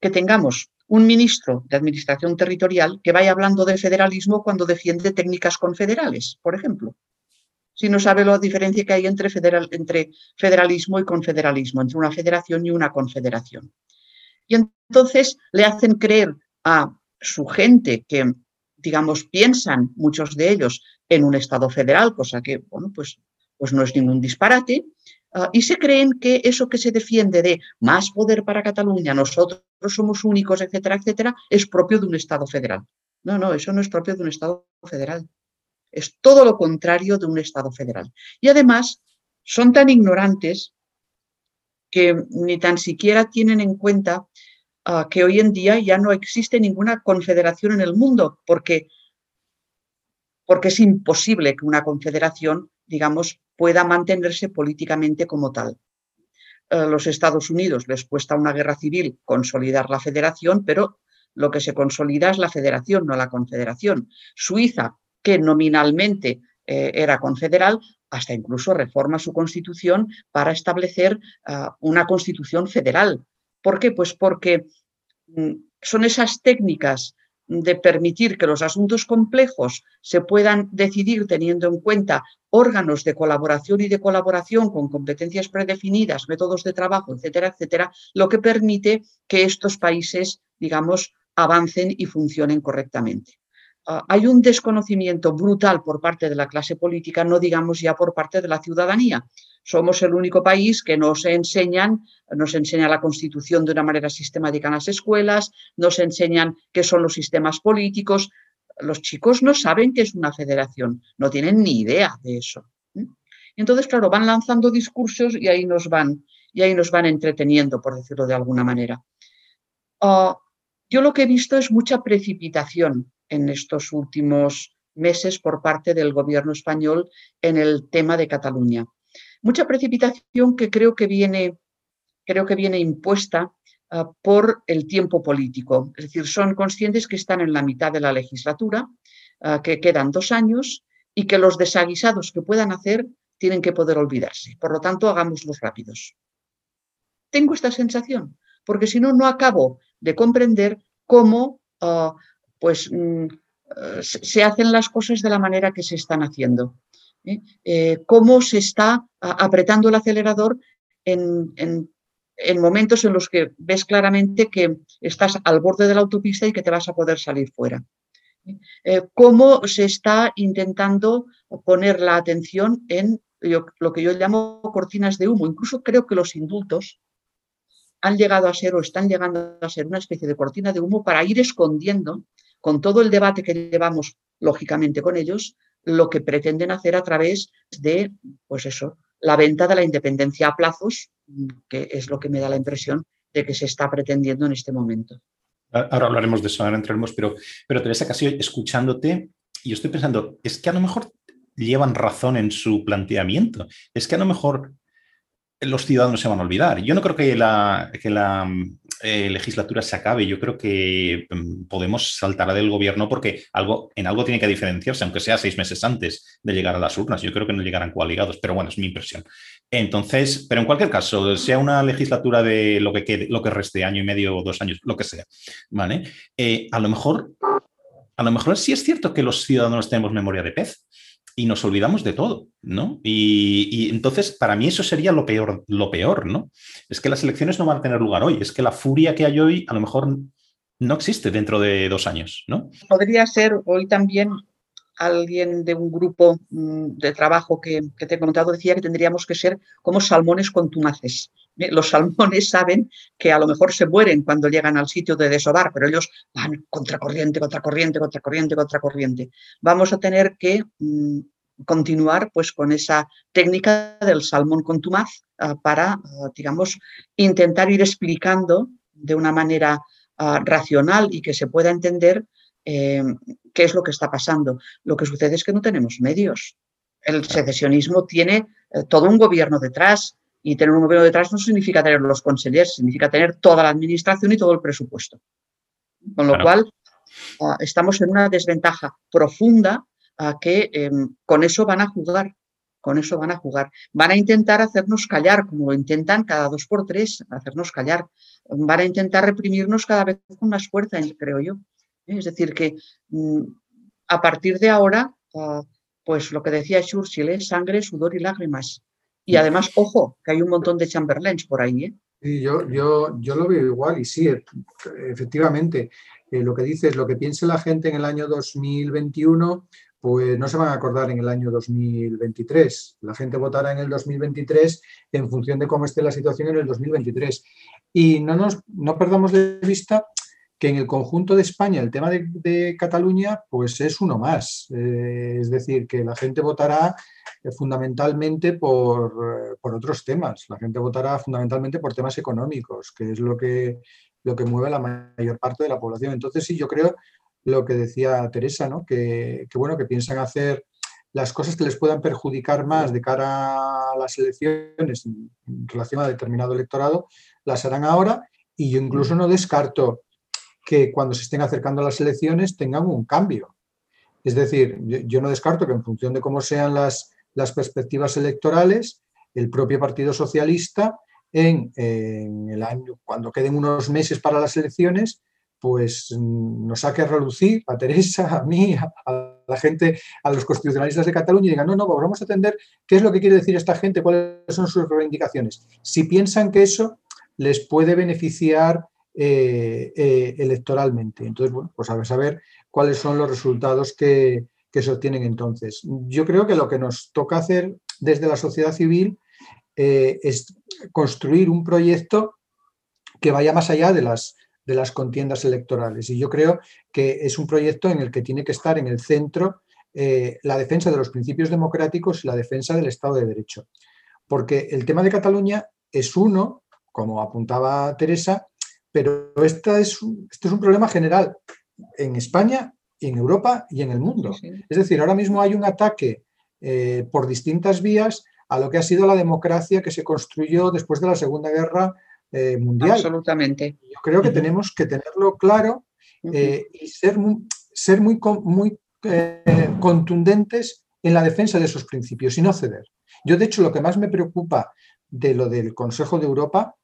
que tengamos un ministro de Administración Territorial que vaya hablando de federalismo cuando defiende técnicas confederales, por ejemplo? Si no sabe la diferencia que hay entre, entre federalismo y confederalismo, entre una federación y una confederación. Y entonces le hacen creer a su gente que, digamos, piensan muchos de ellos en un Estado federal, cosa que, bueno, pues, pues no es ningún disparate, ah, y se creen que eso que se defiende de más poder para Cataluña, nosotros somos únicos, etcétera, etcétera, es propio de un Estado federal. No, no, eso no es propio de un Estado federal. Es todo lo contrario de un Estado federal. Y además son tan ignorantes que ni tan siquiera tienen en cuenta que hoy en día ya no existe ninguna confederación en el mundo, porque, porque es imposible que una confederación, digamos, pueda mantenerse políticamente como tal. Los Estados Unidos les cuesta una guerra civil consolidar la federación, pero lo que se consolida es la federación, no la confederación. Suiza, que nominalmente eh, era confederal, hasta incluso reforma su constitución para establecer ah, una constitución federal. ¿Por qué? Pues porque mm, son esas técnicas de permitir que los asuntos complejos se puedan decidir teniendo en cuenta órganos de colaboración y de colaboración con competencias predefinidas, métodos de trabajo, etcétera, etcétera, lo que permite que estos países, digamos, avancen y funcionen correctamente. Ah, hay un desconocimiento brutal por parte de la clase política, no digamos ya por parte de la ciudadanía. Somos el único país que nos enseñan, nos enseña la Constitución de una manera sistemática en las escuelas, nos enseñan qué son los sistemas políticos. Los chicos no saben qué es una federación, no tienen ni idea de eso. Entonces, claro, van lanzando discursos y ahí nos van, y ahí nos van entreteniendo, por decirlo de alguna manera. Ah, yo lo que he visto es mucha precipitación en estos últimos meses por parte del gobierno español en el tema de Cataluña. Mucha precipitación que creo que viene, creo que viene impuesta ah, por el tiempo político. Es decir, son conscientes que están en la mitad de la legislatura, ah, que quedan dos años y que los desaguisados que puedan hacer tienen que poder olvidarse. Por lo tanto, hagámoslos rápidos. Tengo esta sensación, porque si no, no acabo de comprender cómo ah, pues, mm, eh, se hacen las cosas de la manera que se están haciendo. ¿eh? Eh, cómo se está apretando el acelerador en, en, momentos en los que ves claramente que estás al borde de la autopista y que te vas a poder salir fuera. cómo se está intentando poner la atención en lo que yo llamo cortinas de humo. Incluso creo que los indultos han llegado a ser o están llegando a ser una especie de cortina de humo para ir escondiendo, con todo el debate que llevamos lógicamente con ellos, lo que pretenden hacer a través de, pues eso, la venta de la independencia a plazos, que es lo que me da la impresión de que se está pretendiendo en este momento. Ahora hablaremos de eso, ahora entraremos, pero, pero Teresa, casi escuchándote, yo estoy pensando, es que a lo mejor llevan razón en su planteamiento. Es que a lo mejor los ciudadanos se van a olvidar. Yo no creo que la, que la eh, legislatura se acabe. Yo creo que mm, podemos saltar del gobierno porque algo, en algo tiene que diferenciarse, aunque sea seis meses antes de llegar a las urnas. Yo creo que no llegarán coaligados, pero bueno, es mi impresión. Entonces, pero en cualquier caso, sea una legislatura de lo que quede, lo que reste año y medio o dos años, lo que sea, ¿vale? Eh, a lo mejor, a lo mejor sí es cierto que los ciudadanos tenemos memoria de pez y nos olvidamos de todo, ¿no? Y, entonces, para mí eso sería lo peor, lo peor, ¿no? Es que las elecciones no van a tener lugar hoy, es que la furia que hay hoy a lo mejor no existe dentro de dos años, ¿no? Podría ser hoy también alguien de un grupo mm, de trabajo que, te he comentado decía que tendríamos que ser como salmones contumaces. ¿Eh? Los salmones saben que a lo mejor se mueren cuando llegan al sitio de desovar, pero ellos van contracorriente, contracorriente, contracorriente, contracorriente. Vamos a tener que mm, continuar pues con esa técnica del salmón contumaz ah, para, ah, digamos, intentar ir explicando de una manera ah, racional y que se pueda entender eh, qué es lo que está pasando. Lo que sucede es que no tenemos medios. El secesionismo tiene eh, todo un gobierno detrás y tener un gobierno detrás no significa tener los consejers, significa tener toda la administración y todo el presupuesto. Con lo cual, ah, estamos en una desventaja profunda a que em, con eso van a jugar, con eso van a jugar. Van a intentar hacernos callar, como lo intentan cada dos por tres, hacernos callar. Van a intentar reprimirnos cada vez con más fuerza, creo yo. Es decir, que mm, a partir de ahora, ah, pues lo que decía Churchill es sangre, sudor y lágrimas. Y además, ojo, que hay un montón de Chamberlains por ahí. ¿eh? Sí, yo, yo, yo lo veo igual y sí, efectivamente, eh, lo que dices, lo que piense la gente en el año 2021, pues no se van a acordar en el año 2023. La gente votará en el 2023 en función de cómo esté la situación en el 2023. Y no, nos, no perdamos de vista que en el conjunto de España el tema de, Cataluña pues es uno más. Eh, es decir, que la gente votará eh, fundamentalmente por, por, otros temas. La gente votará fundamentalmente por temas económicos, que es lo que, lo que mueve a la mayor parte de la población. Entonces sí, yo creo lo que decía Teresa, ¿no? que, que bueno, que piensan hacer las cosas que les puedan perjudicar más de cara a las elecciones en relación a determinado electorado, las harán ahora y yo incluso no descarto que cuando se estén acercando a las elecciones tengan un cambio. Es decir, yo, no descarto que en función de cómo sean las, las perspectivas electorales, el propio Partido Socialista, en, el año, cuando queden unos meses para las elecciones, pues nos saque a relucir a Teresa, a mí, a, la gente, a los constitucionalistas de Cataluña y digan, no, no, vamos a atender qué es lo que quiere decir esta gente, cuáles son sus reivindicaciones. Si piensan que eso les puede beneficiar eh, eh, electoralmente. Entonces, bueno, pues a ver, cuáles son los resultados que, se obtienen entonces. Yo creo que lo que nos toca hacer desde la sociedad civil eh, es construir un proyecto que vaya más allá de las, de las contiendas electorales. Y yo creo que es un proyecto en el que tiene que estar en el centro la defensa de los principios democráticos y la defensa del Estado de Derecho. Porque el tema de Cataluña es uno, como apuntaba Teresa, pero este es, este es un problema general en España, en Europa y en el mundo. Es decir, ahora mismo hay un ataque eh, por distintas vías a lo que ha sido la democracia que se construyó después de la Segunda Guerra eh, Mundial. Absolutamente. Yo creo que tenemos que tenerlo claro eh, y ser, ser muy, muy contundentes en la defensa de esos principios y no ceder. Yo, de hecho, lo que más me preocupa de lo del Consejo de Europa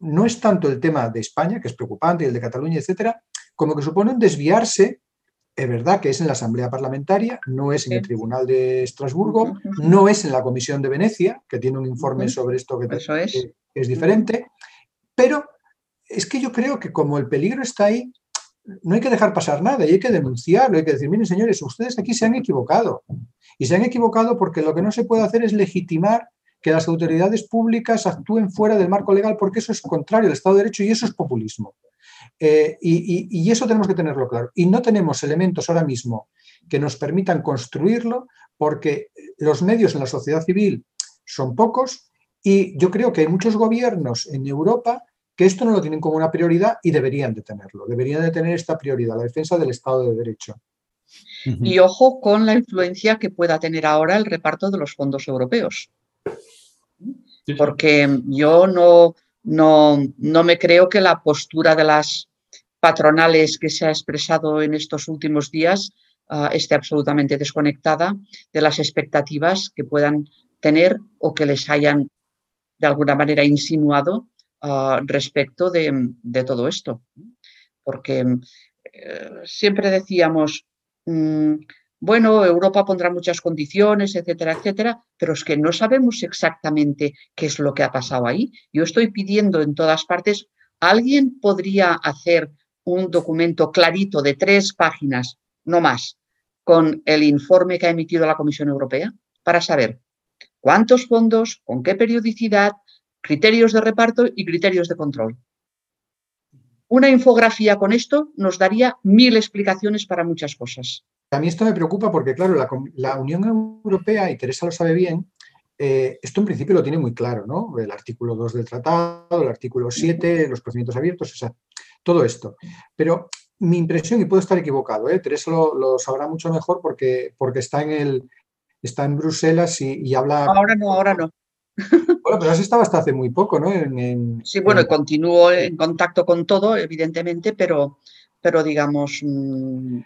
no es tanto el tema de España, que es preocupante, y el de Cataluña, etcétera, como que supone un desviarse, es verdad que es en la Asamblea Parlamentaria, no es en el Tribunal de Estrasburgo, no es en la Comisión de Venecia, que tiene un informe sobre esto que, es. es diferente, pero es que yo creo que como el peligro está ahí, no hay que dejar pasar nada y hay que denunciarlo, hay que decir, miren señores, ustedes aquí se han equivocado. Y se han equivocado porque lo que no se puede hacer es legitimar que las autoridades públicas actúen fuera del marco legal porque eso es contrario al Estado de Derecho y eso es populismo. Eh, y, eso tenemos que tenerlo claro. Y no tenemos elementos ahora mismo que nos permitan construirlo porque los medios en la sociedad civil son pocos y yo creo que hay muchos gobiernos en Europa que esto no lo tienen como una prioridad y deberían de tenerlo. Deberían de tener esta prioridad, la defensa del Estado de Derecho. Y ojo con la influencia que pueda tener ahora el reparto de los fondos europeos porque yo no, no, no me creo que la postura de las patronales que se ha expresado en estos últimos días ah, esté absolutamente desconectada de las expectativas que puedan tener o que les hayan de alguna manera insinuado ah, respecto de, todo esto. Porque eh, siempre decíamos, mm, bueno, Europa pondrá muchas condiciones, etcétera, etcétera, pero es que no sabemos exactamente qué es lo que ha pasado ahí. Yo estoy pidiendo en todas partes, ¿alguien podría hacer un documento clarito de tres páginas, no más, con el informe que ha emitido la Comisión Europea para saber cuántos fondos, con qué periodicidad, criterios de reparto y criterios de control? Una infografía con esto nos daría mil explicaciones para muchas cosas. A mí esto me preocupa porque, claro, la, Unión Europea, y Teresa lo sabe bien, eh, esto en principio lo tiene muy claro, ¿no? El artículo 2 del tratado, el artículo 7, los procedimientos abiertos, o sea, todo esto. Pero mi impresión, y puedo estar equivocado, ¿eh? Teresa lo, sabrá mucho mejor porque, porque está, en el, está en Bruselas y, habla... Ahora no, ahora no. [laughs] Bueno, pero has estado hasta hace muy poco, ¿no? sí, bueno, continúo en contacto con todo, evidentemente, pero, pero digamos, mm,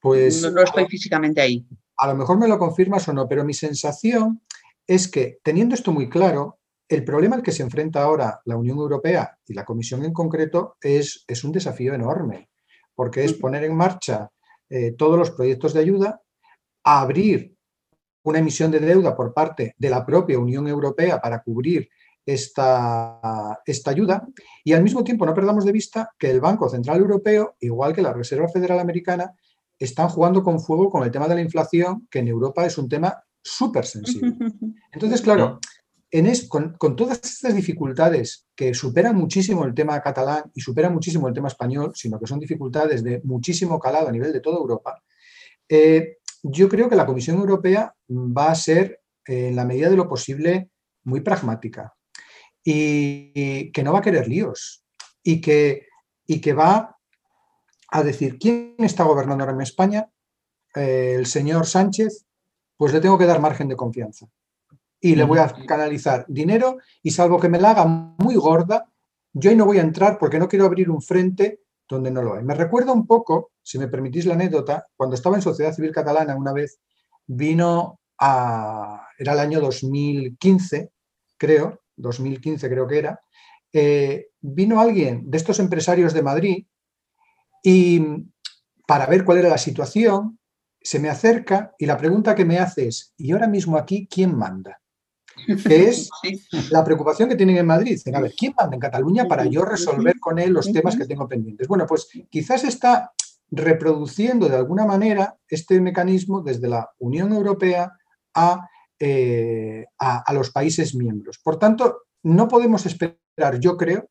pues, no, estoy físicamente ahí. A lo mejor me lo confirmas o no, pero mi sensación es que teniendo esto muy claro, el problema al que se enfrenta ahora la Unión Europea y la Comisión en concreto es, es un desafío enorme, porque es poner en marcha eh, todos los proyectos de ayuda, abrir una emisión de deuda por parte de la propia Unión Europea para cubrir esta, esta, ayuda y al mismo tiempo no perdamos de vista que el Banco Central Europeo, igual que la Reserva Federal Americana, están jugando con fuego con el tema de la inflación, que en Europa es un tema súper sensible. [laughs] Entonces, claro, en con, todas estas dificultades que superan muchísimo el tema catalán y superan muchísimo el tema español, sino que son dificultades de muchísimo calado a nivel de toda Europa, eh, yo creo que la Comisión Europea va a ser, en la medida de lo posible, muy pragmática y, que no va a querer líos y que, y que va a decir, ¿quién está gobernando ahora en España? Eh, el señor Sánchez, pues le tengo que dar margen de confianza. Y le voy a canalizar dinero y salvo que me la haga muy gorda, yo ahí no voy a entrar porque no quiero abrir un frente donde no lo hay. Me recuerda un poco, si me permitís la anécdota, cuando estaba en Sociedad Civil Catalana una vez, vino a, era el año 2015, creo, 2015 creo que era, eh, vino alguien de estos empresarios de Madrid y para ver cuál era la situación, se me acerca y la pregunta que me hace es, ¿y ahora mismo aquí quién manda? Que [laughs] es la preocupación que tienen en Madrid. A ver, ¿quién manda en Cataluña para yo resolver con él los temas que tengo pendientes? Bueno, pues quizás esta, reproduciendo de alguna manera este mecanismo desde la Unión Europea eh, a, a, los países miembros. Por tanto, no podemos esperar, yo creo,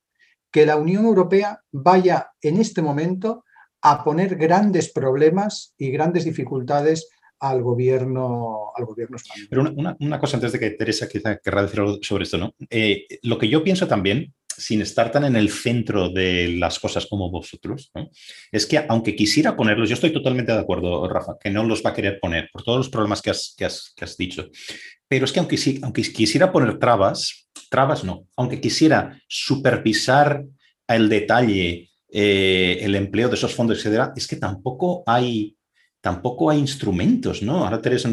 que la Unión Europea vaya en este momento a poner grandes problemas y grandes dificultades al gobierno, al gobierno español. Pero una, cosa antes de que Teresa quizá querrá decir algo sobre esto, ¿no? Eh, lo que yo pienso también, sin estar tan en el centro de las cosas como vosotros, es que aunque quisiera ponerlos, yo estoy totalmente de acuerdo, Rafa, que no los va a querer poner por todos los problemas que has, que has, dicho, pero es que aunque, aunque quisiera poner trabas, trabas no, aunque quisiera supervisar el detalle eh, el empleo de esos fondos, etcétera, es que tampoco hay tampoco hay instrumentos, ¿no? Ahora Teresa,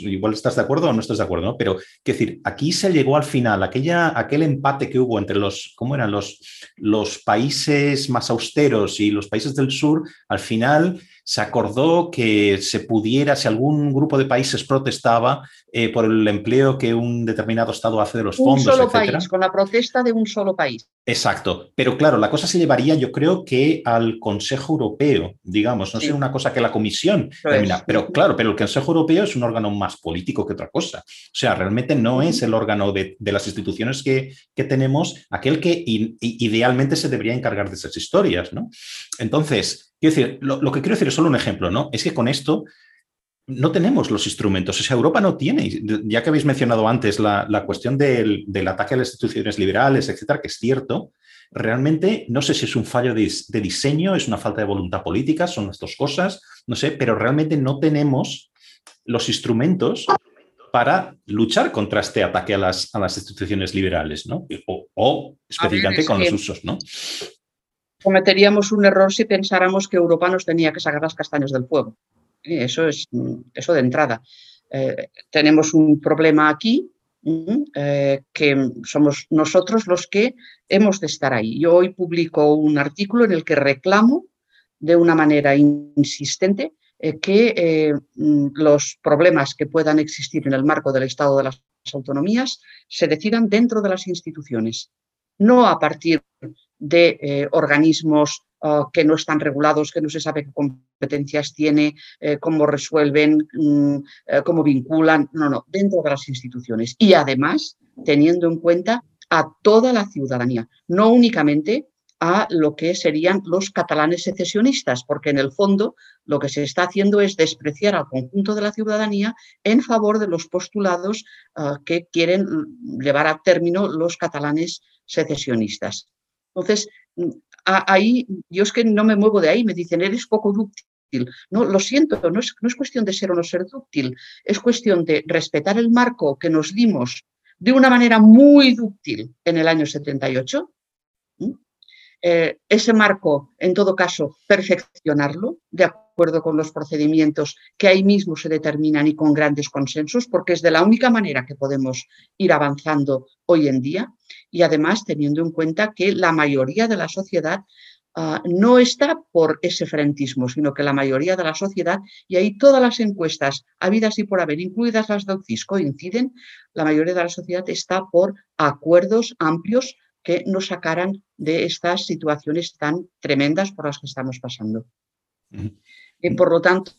igual estás de acuerdo o no estás de acuerdo, ¿no? Pero, quiero decir, aquí se llegó al final, aquella, aquel empate que hubo entre los, ¿cómo eran? Los, los países más austeros y los países del sur, al final se acordó que se pudiera, si algún grupo de países protestaba eh, por el empleo que un determinado Estado hace de los fondos. Un solo país, con la protesta de un solo país. Exacto. Pero claro, la cosa se llevaría, yo creo que al Consejo Europeo, digamos, no sé, una cosa que la Comisión termina. Pero claro, pero el Consejo Europeo es un órgano más político que otra cosa. O sea, realmente no es el órgano de, las instituciones que, que, tenemos, aquel que idealmente se debería encargar de esas historias, ¿no? Entonces, Quiero decir, lo, que quiero decir es solo un ejemplo, ¿no? Es que con esto no tenemos los instrumentos. O sea, Europa no tiene, ya que habéis mencionado antes la, cuestión del, ataque a las instituciones liberales, etcétera, que es cierto, realmente no sé si es un fallo de, diseño, es una falta de voluntad política, son estas dos cosas, no sé, pero realmente no tenemos los instrumentos para luchar contra este ataque a las, a las instituciones liberales, ¿no? O, específicamente con los usos, ¿no? Cometeríamos un error si pensáramos que Europa nos tenía que sacar las castañas del fuego. Eso es eso de entrada. Eh, tenemos un problema aquí eh, que somos nosotros los que hemos de estar ahí. Yo hoy publico un artículo en el que reclamo de una manera insistente eh, que los problemas que puedan existir en el marco del Estado de las autonomías se decidan dentro de las instituciones, no a partir de eh, organismos ah, que no están regulados, que no se sabe qué competencias tiene, eh, cómo resuelven, mm, eh, cómo vinculan, no, no, dentro de las instituciones. Y además, teniendo en cuenta a toda la ciudadanía, no únicamente a lo que serían los catalanes secesionistas, porque en el fondo lo que se está haciendo es despreciar al conjunto de la ciudadanía en favor de los postulados ah, que quieren llevar a término los catalanes secesionistas. Entonces, mm, ahí yo es que no me muevo de ahí, me dicen, eres poco dúctil. No, lo siento, no es, no es cuestión de ser o no ser dúctil, es cuestión de respetar el marco que nos dimos de una manera muy dúctil en el año 78 eh, ese marco, en todo caso, perfeccionarlo de acuerdo con los procedimientos que ahí mismo se determinan y con grandes consensos, porque es de la única manera que podemos ir avanzando hoy en día y además teniendo en cuenta que la mayoría de la sociedad ah, no está por ese frentismo, sino que la mayoría de la sociedad, y ahí todas las encuestas habidas y por haber, incluidas las del CIS, coinciden, la mayoría de la sociedad está por acuerdos amplios que nos sacaran de estas situaciones tan tremendas por las que estamos pasando. Y por lo tanto,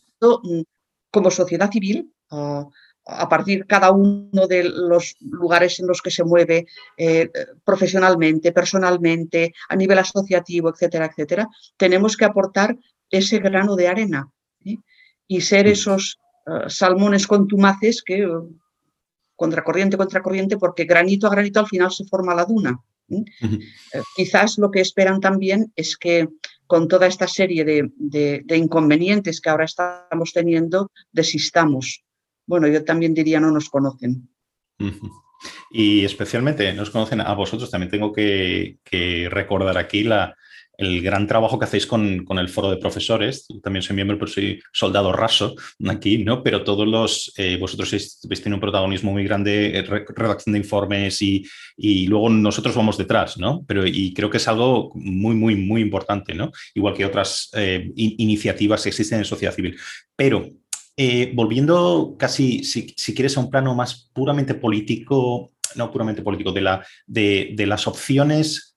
mm, como sociedad civil, ah, a partir de cada uno de los lugares en los que se mueve eh, profesionalmente, personalmente, a nivel asociativo, etcétera, etcétera, tenemos que aportar ese grano de arena y ser esos ah, salmones contumaces que, contracorriente, contracorriente, porque granito a granito al final se forma la duna. Eh, quizás lo que esperan también es que con toda esta serie de, inconvenientes que ahora estamos teniendo, desistamos. Bueno, yo también diría no nos conocen. Y especialmente nos conocen a vosotros. También tengo que recordar aquí la, el gran trabajo que hacéis con, el foro de profesores. También soy miembro, pero soy soldado raso aquí, ¿no? Pero todos los, eh, vosotros habéis tenido un protagonismo muy grande, eh, redacción de informes y, luego nosotros vamos detrás, ¿no? Pero y creo que es algo muy, muy, muy importante, ¿no? Igual que otras eh, iniciativas que existen en sociedad civil. Pero volviendo casi, si, quieres, a un plano más puramente político, no puramente político, de, la, de, de las opciones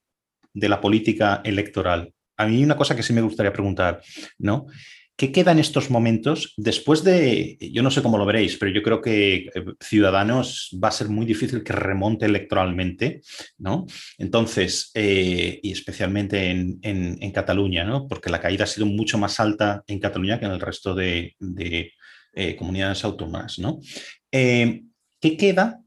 de la política electoral a mí una cosa que sí me gustaría preguntar, ¿no? ¿Qué queda en estos momentos después de, yo no sé cómo lo veréis, pero yo creo que eh, Ciudadanos va a ser muy difícil que remonte electoralmente, ¿no? Entonces, eh, y especialmente en, Cataluña, ¿no? Porque la caída ha sido mucho más alta en Cataluña que en el resto de, eh, comunidades autónomas, ¿no? ¿Qué queda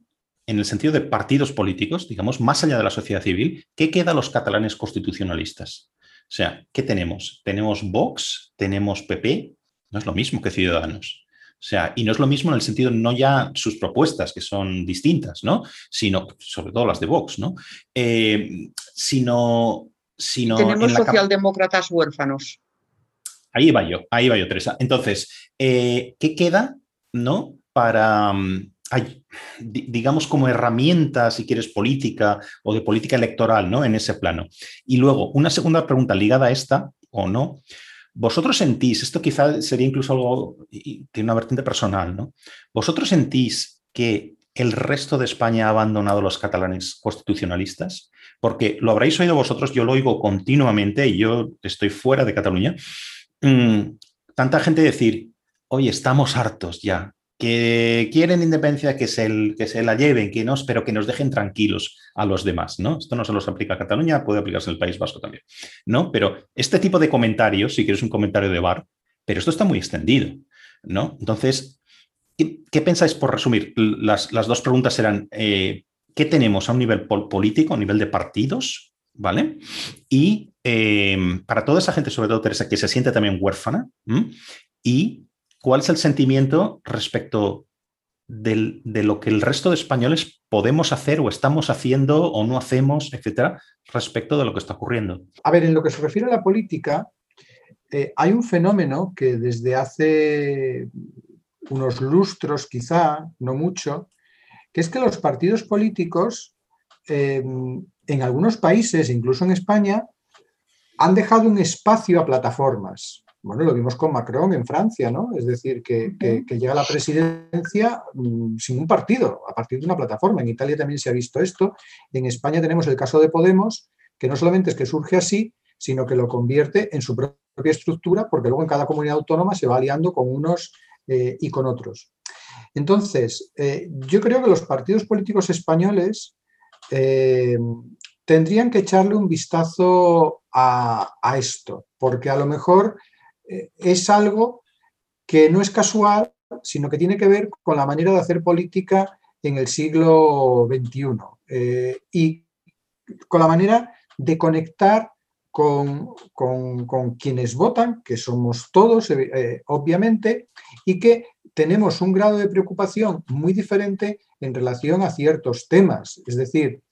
en el sentido de partidos políticos, digamos, más allá de la sociedad civil, qué queda a los catalanes constitucionalistas? O sea, ¿qué tenemos? Tenemos Vox, tenemos PP, no es lo mismo que Ciudadanos. O sea, y no es lo mismo en el sentido, no ya sus propuestas, que son distintas, ¿no? Sino, sobre todo las de Vox, ¿no? Eh, sino, sino. Tenemos socialdemócratas huérfanos. Ahí va yo, ahí va yo, Teresa. Entonces, eh, ¿qué queda, no? Para. Digamos, como herramienta, si quieres, política o de política electoral, ¿no? En ese plano. Y luego, una segunda pregunta ligada a esta, o no, vosotros sentís, esto quizá sería incluso algo, tiene una vertiente personal, ¿no? Vosotros sentís que el resto de España ha abandonado a los catalanes constitucionalistas? Porque lo habréis oído vosotros, yo lo oigo continuamente y yo estoy fuera de Cataluña. Mm, tanta gente decir, oye, estamos hartos ya que quieren independencia, que se, que se la lleven, que nos, pero que nos dejen tranquilos a los demás, ¿no? Esto no se los aplica a Cataluña, puede aplicarse en el País Vasco también, ¿no? Pero este tipo de comentarios, si quieres un comentario de bar, pero esto está muy extendido, ¿no? Entonces, ¿qué, pensáis por resumir? Las, dos preguntas eran, eh, ¿qué tenemos a un nivel político, a nivel de partidos, ¿vale? Y eh, para toda esa gente, sobre todo Teresa, que se siente también huérfana, y ¿cuál es el sentimiento respecto de lo que el resto de españoles podemos hacer o estamos haciendo o no hacemos, etcétera, respecto de lo que está ocurriendo? A ver, en lo que se refiere a la política, eh, hay un fenómeno que desde hace unos lustros, quizá, no mucho, que es que los partidos políticos, eh, en algunos países, incluso en España, han dejado un espacio a plataformas. Bueno, lo vimos con Macron en Francia, ¿no? Es decir, que, llega a la presidencia mm, sin un partido, a partir de una plataforma. En Italia también se ha visto esto. En España tenemos el caso de Podemos, que no solamente es que surge así, sino que lo convierte en su propia estructura, porque luego en cada comunidad autónoma se va aliando con unos eh, y con otros. Entonces, eh, yo creo que los partidos políticos españoles eh, tendrían que echarle un vistazo a, a, esto, porque a lo mejor es algo que no es casual, sino que tiene que ver con la manera de hacer política en el siglo XXI eh, y con la manera de conectar con, quienes votan, que somos todos, eh, obviamente, y que tenemos un grado de preocupación muy diferente en relación a ciertos temas. Es decir,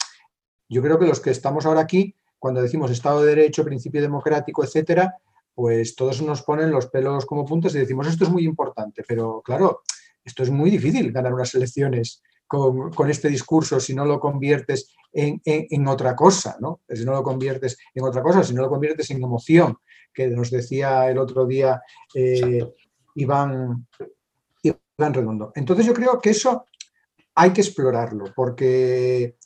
yo creo que los que estamos ahora aquí, cuando decimos Estado de Derecho, principio democrático, etcétera, pues todos nos ponen los pelos como puntos y decimos, esto es muy importante, pero claro, esto es muy difícil ganar unas elecciones con, este discurso si no lo conviertes en, otra cosa, ¿no? Si no lo conviertes en otra cosa, si no lo conviertes en emoción, que nos decía el otro día eh, Iván, Iván Redondo. Entonces yo creo que eso hay que explorarlo, porque,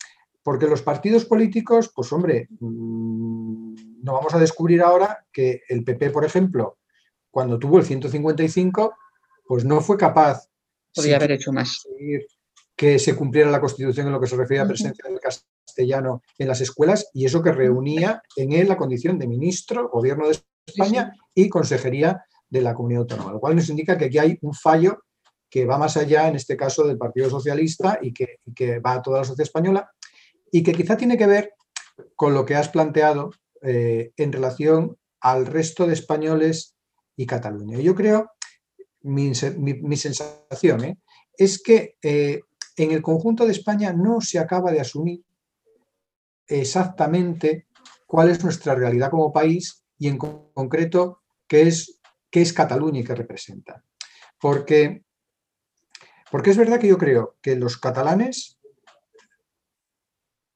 porque los partidos políticos, pues hombre, mm, no vamos a descubrir ahora que el PP, por ejemplo, cuando tuvo el 155, pues no fue capaz. Podría haber hecho más. Que se cumpliera la Constitución en lo que se refiere a presencia del castellano en las escuelas y eso que reunía en él la condición de ministro, gobierno de España y consejería de la comunidad autónoma, lo cual nos indica que aquí hay un fallo que va más allá, en este caso, del Partido Socialista y que, y que va a toda la sociedad española y que quizá tiene que ver con lo que has planteado eh, en relación al resto de españoles y Cataluña. Yo creo, mi, sensación ¿eh? es que eh, en el conjunto de España no se acaba de asumir exactamente cuál es nuestra realidad como país y en concreto qué es, qué es Cataluña y qué representa. Porque, porque es verdad que yo creo que los catalanes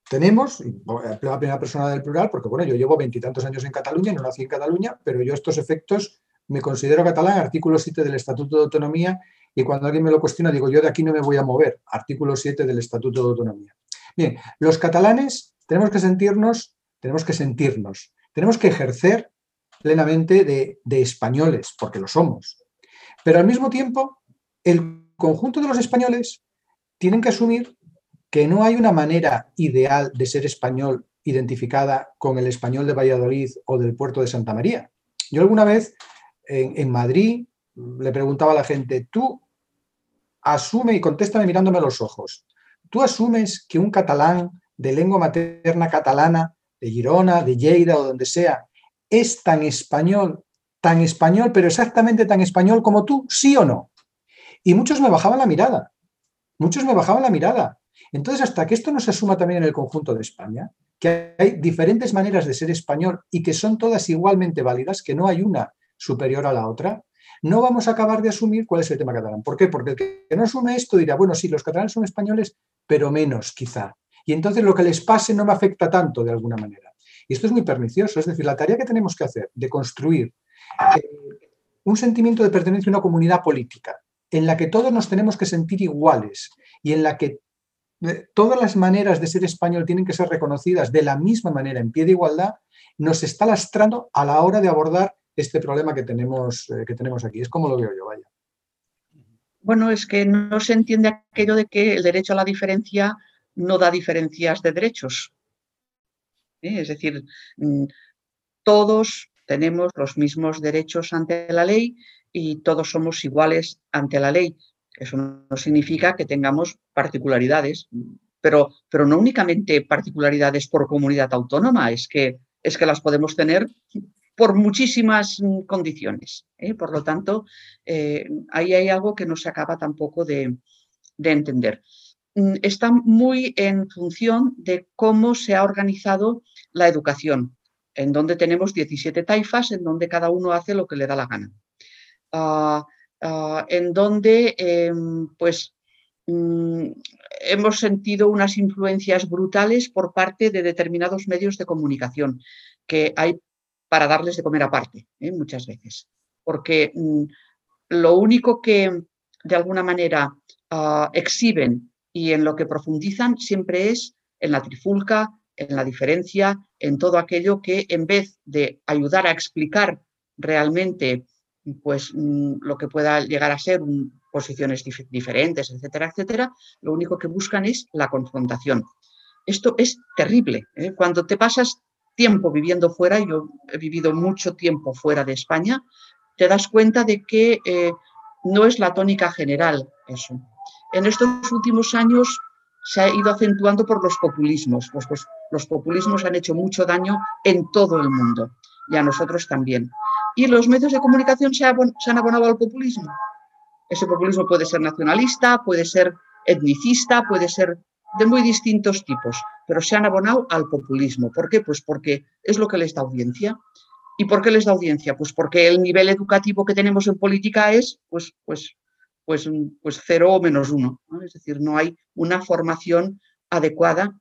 tenemos, y la primera persona del plural, porque bueno, yo llevo veintitantos años en Cataluña, no nací en Cataluña, pero yo estos efectos me considero catalán, artículo 7 del Estatuto de Autonomía, y cuando alguien me lo cuestiona, digo, yo de aquí no me voy a mover, artículo 7 del Estatuto de Autonomía. Bien, los catalanes tenemos que sentirnos, tenemos que sentirnos, tenemos que ejercer plenamente de españoles, porque lo somos. Pero al mismo tiempo, el conjunto de los españoles tienen que asumir que no hay una manera ideal de ser español identificada con el español de Valladolid o del puerto de Santa María. Yo alguna vez en, Madrid le preguntaba a la gente, tú asume y contéstame mirándome los ojos, tú asumes que un catalán de lengua materna catalana, de Girona, de Lleida o donde sea, es tan español, tan español, pero exactamente tan español como tú, sí o no. Y muchos me bajaban la mirada, muchos me bajaban la mirada. Entonces, hasta que esto no se asuma también en el conjunto de España, que hay diferentes maneras de ser español y que son todas igualmente válidas, que no hay una superior a la otra, no vamos a acabar de asumir cuál es el tema catalán. ¿Por qué? Porque el que no asume esto dirá, bueno, sí, los catalanes son españoles, pero menos quizá. Y entonces lo que les pase no me afecta tanto de alguna manera. Y esto es muy pernicioso. Es decir, la tarea que tenemos que hacer de construir eh, un sentimiento de pertenencia a una comunidad política en la que todos nos tenemos que sentir iguales y en la que todas las maneras de ser español tienen que ser reconocidas de la misma manera, en pie de igualdad, nos está lastrando a la hora de abordar este problema que tenemos, eh, que tenemos aquí. Es como lo veo yo, vaya. Bueno, es que no se entiende aquello de que el derecho a la diferencia no da diferencias de derechos. ¿Eh? Es decir, mm, todos tenemos los mismos derechos ante la ley y todos somos iguales ante la ley. Eso no significa que tengamos particularidades, pero, pero no únicamente particularidades por comunidad autónoma, es que, es que las podemos tener por muchísimas condiciones. ¿eh? Por lo tanto, eh, ahí hay algo que no se acaba tampoco de, entender. Mm, está muy en función de cómo se ha organizado la educación, en donde tenemos 17 taifas, en donde cada uno hace lo que le da la gana. Ah, Ah, en donde em, pues, mm, hemos sentido unas influencias brutales por parte de determinados medios de comunicación que hay para darles de comer aparte, ¿eh? muchas veces. Porque mm, lo único que de alguna manera ah, exhiben y en lo que profundizan siempre es en la trifulca, en la diferencia, en todo aquello que en vez de ayudar a explicar realmente pues mm, lo que pueda llegar a ser posiciones diferentes, etcétera, etcétera, lo único que buscan es la confrontación. Esto es terrible. ¿eh? Cuando te pasas tiempo viviendo fuera, yo he vivido mucho tiempo fuera de España, te das cuenta de que eh, no es la tónica general eso. En estos últimos años se ha ido acentuando por los populismos. pues, los populismos han hecho mucho daño en todo el mundo y a nosotros también y los medios de comunicación se, han abonado al populismo. Ese populismo puede ser nacionalista, puede ser etnicista, puede ser de muy distintos tipos, pero se han abonado al populismo. ¿Por qué? Pues porque es lo que les da audiencia. ¿Y por qué les da audiencia? Pues porque el nivel educativo que tenemos en política es pues, pues, pues, pues cero o menos uno. Es decir, no hay una formación adecuada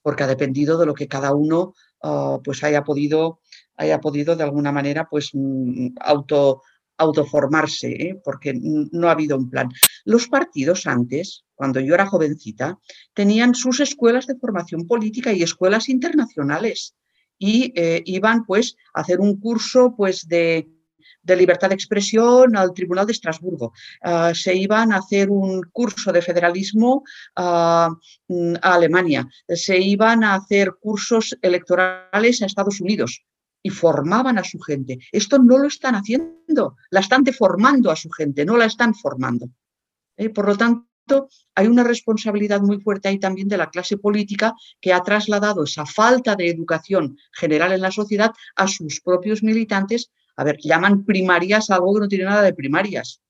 porque ha dependido de lo que cada uno ah, pues haya podido haya podido de alguna manera pues mm, auto, autoformarse, ¿eh? porque no ha habido un plan. Los partidos antes, cuando yo era jovencita, tenían sus escuelas de formación política y escuelas internacionales y eh, iban pues a hacer un curso pues de, libertad de expresión al Tribunal de Estrasburgo. Ah, se iban a hacer un curso de federalismo ah, mm, a Alemania. Se iban a hacer cursos electorales a Estados Unidos y formaban a su gente. Esto no lo están haciendo, la están deformando a su gente, no la están formando. ¿eh? Por lo tanto, hay una responsabilidad muy fuerte ahí también de la clase política que ha trasladado esa falta de educación general en la sociedad a sus propios militantes. A ver, llaman primarias algo que no tiene nada de primarias.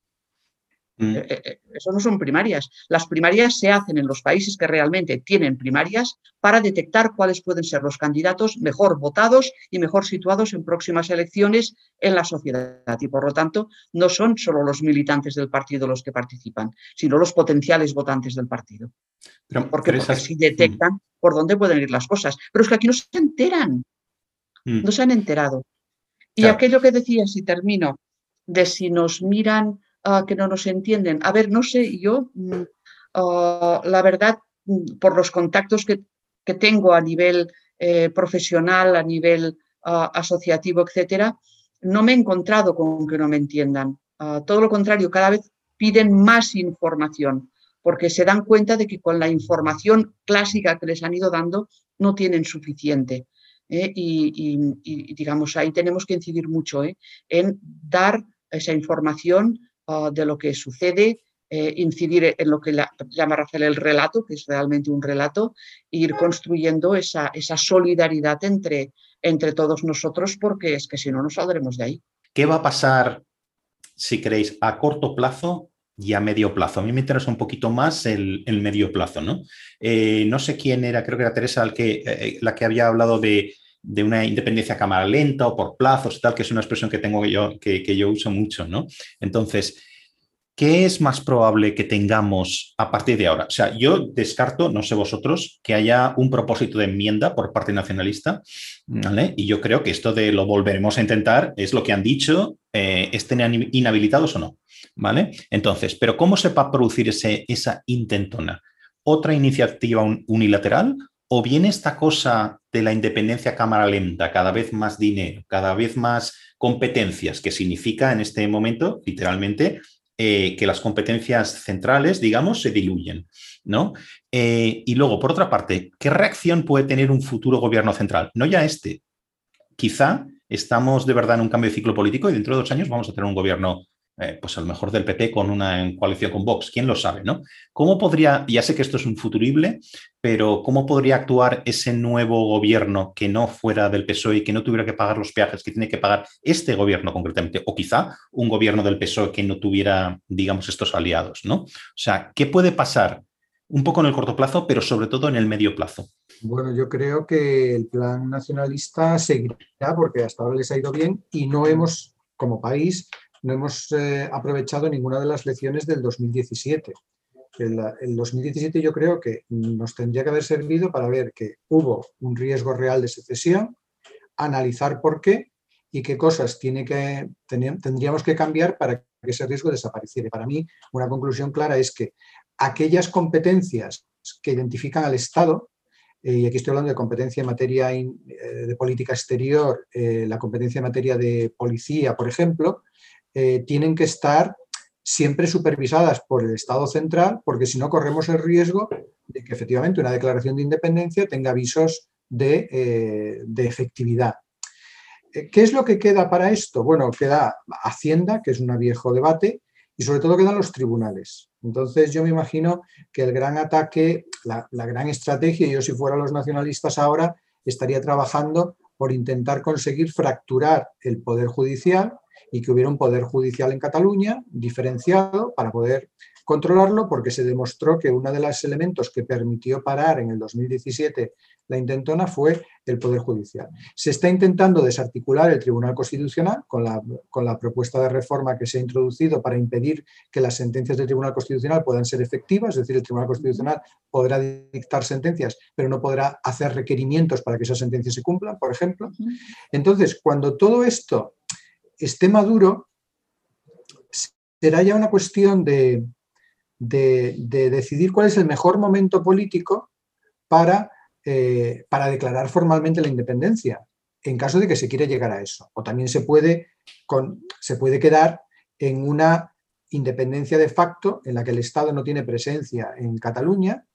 Mm. Eh, eh, eh, eso no son primarias. Las primarias se hacen en los países que realmente tienen primarias para detectar cuáles pueden ser los candidatos mejor votados y mejor situados en próximas elecciones en la sociedad. Y por lo tanto, no son solo los militantes del partido los que participan, sino los potenciales votantes del partido. porque, así detectan mm. por dónde pueden ir las cosas. Pero es que aquí no se enteran, mm. no se han enterado. Y aquello que decía, si termino, de si nos miran que no nos entienden. A ver, no sé, yo, mm, ah, la verdad, mm, por los contactos que, tengo a nivel eh, profesional, a nivel asociativo, etcétera, no me he encontrado con que no me entiendan. todo lo contrario, cada vez piden más información porque se dan cuenta de que con la información clásica que les han ido dando no tienen suficiente. ¿Eh? Y, digamos, ahí tenemos que incidir mucho ¿eh? en dar esa información ah, de lo que sucede, eh, incidir en lo que llama Rafael el relato, que es realmente un relato, e ir construyendo esa, esa solidaridad entre, entre todos nosotros, porque es que si no, no saldremos de ahí. ¿Qué va a pasar, si queréis, a corto plazo y a medio plazo. A mí me interesa un poquito más el, medio plazo, ¿no? Eh, no sé quién era, creo que era Teresa que, eh, eh, la que había hablado de, una independencia a cámara lenta o por plazos, tal, que es una expresión que tengo yo, que, que yo uso mucho, ¿no? Entonces, ¿qué es más probable que tengamos a partir de ahora? O sea, yo descarto, no sé vosotros, que haya un propósito de enmienda por parte nacionalista, ¿vale? Y yo creo que esto de lo volveremos a intentar es lo que han dicho, estén inhabilitados o no. ¿Vale? Entonces, ¿pero cómo se va a producir esa intentona? ¿Otra iniciativa unilateral? ¿O viene esta cosa de la independencia cámara lenta, cada vez más dinero, cada vez más competencias, que significa en este momento, literalmente, eh, que las competencias centrales, digamos, se diluyen, ¿no? Eh, y luego, por otra parte, ¿qué reacción puede tener un futuro gobierno central? No ya este. Quizá estamos de verdad en un cambio de ciclo político y dentro de dos años vamos a tener un gobierno eh, pues a lo mejor del PP con una coalición con Vox, quién lo sabe, ¿no? ¿Cómo podría, ya sé que esto es un futurible, pero cómo podría actuar ese nuevo gobierno que no fuera del PSOE y que no tuviera que pagar los peajes que tiene que pagar este gobierno concretamente, o quizá un gobierno del PSOE que no tuviera, digamos, estos aliados, ¿no? O sea, ¿qué puede pasar un poco en el corto plazo, pero sobre todo en el medio plazo? Bueno, yo creo que el plan nacionalista seguirá porque hasta ahora les ha ido bien y no hemos, como país, no hemos eh, aprovechado ninguna de las lecciones del 2017. El, el, 2017 yo creo que nos tendría que haber servido para ver que hubo un riesgo real de secesión, analizar por qué y qué cosas tiene que, tendríamos que cambiar para que ese riesgo desapareciera. Para mí, una conclusión clara es que aquellas competencias que identifican al Estado, eh, y aquí estoy hablando de competencia en materia eh, de política exterior, la competencia en materia de policía, por ejemplo, eh, tienen que estar siempre supervisadas por el Estado central, porque si no corremos el riesgo de que efectivamente una declaración de independencia tenga avisos de, eh, efectividad. Eh, ¿Qué es lo que queda para esto? Bueno, queda Hacienda, que es un viejo debate, y sobre todo quedan los tribunales. Entonces yo me imagino que el gran ataque, la, la gran estrategia, yo si fuera los nacionalistas ahora, estaría trabajando por intentar conseguir fracturar el Poder Judicial y que hubiera un poder judicial en Cataluña diferenciado para poder controlarlo, porque se demostró que uno de los elementos que permitió parar en el 2017 la intentona fue el Poder Judicial. Se está intentando desarticular el Tribunal Constitucional con la, con la propuesta de reforma que se ha introducido para impedir que las sentencias del Tribunal Constitucional puedan ser efectivas, es decir, el Tribunal Constitucional podrá dictar sentencias, pero no podrá hacer requerimientos para que esas sentencias se cumplan, por ejemplo. Entonces, cuando todo esto esté maduro, será ya una cuestión de, decidir cuál es el mejor momento político para, eh, para, declarar formalmente la independencia, en caso de que se quiera llegar a eso. O también se puede, se puede quedar en una independencia de facto en la que el Estado no tiene presencia en Cataluña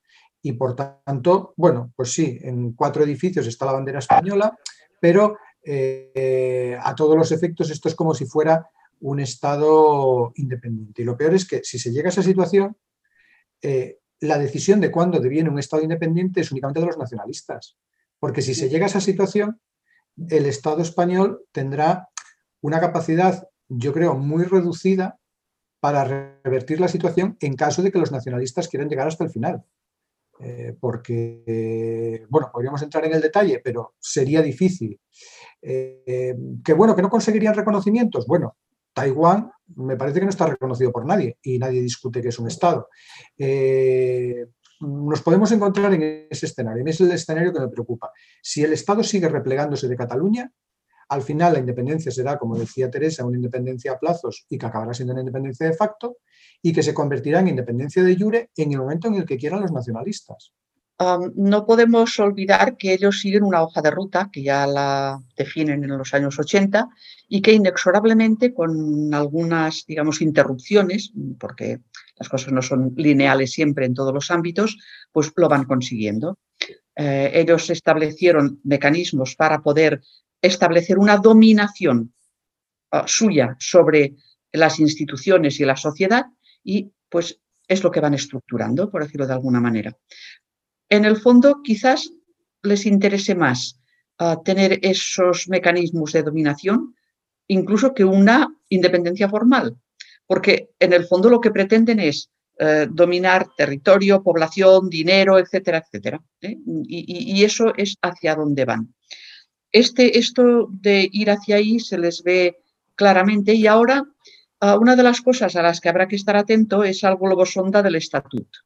y por tanto, bueno, pues sí, en cuatro edificios está la bandera española, pero eh, a todos los efectos esto es como si fuera un Estado independiente. Y lo peor es que si se llega a esa situación, eh, la decisión de cuándo deviene un Estado independiente es únicamente de los nacionalistas. Porque si se llega a esa situación, el Estado español tendrá una capacidad, yo creo, muy reducida para revertir la situación en caso de que los nacionalistas quieran llegar hasta el final. Eh, porque, bueno, podríamos entrar en el detalle, pero sería difícil. Eh, que bueno, que no conseguirían reconocimientos. Bueno, Taiwán me parece que no está reconocido por nadie y nadie discute que es un Estado. Eh, nos podemos encontrar en ese escenario, en ese es el escenario que me preocupa. Si el Estado sigue replegándose de Cataluña, al final la independencia será, como decía Teresa, una independencia a plazos y que acabará siendo una independencia de facto y que se convertirá en independencia de jure en el momento en el que quieran los nacionalistas. no podemos olvidar que ellos siguen una hoja de ruta que ya la definen en los años 80 y que inexorablemente con algunas, digamos, interrupciones, porque las cosas no son lineales siempre en todos los ámbitos, pues lo van consiguiendo. Eh, ellos establecieron mecanismos para poder establecer una dominación ah, suya sobre las instituciones y la sociedad y pues es lo que van estructurando, por decirlo de alguna manera en el fondo quizás les interese más ah, tener esos mecanismos de dominación incluso que una independencia formal, porque en el fondo lo que pretenden es eh, dominar territorio, población, dinero, etcétera, etcétera. ¿eh? Y, eso es hacia dónde van. Este, esto de ir hacia ahí se les ve claramente y ahora ah, una de las cosas a las que habrá que estar atento es al globo sonda del estatuto.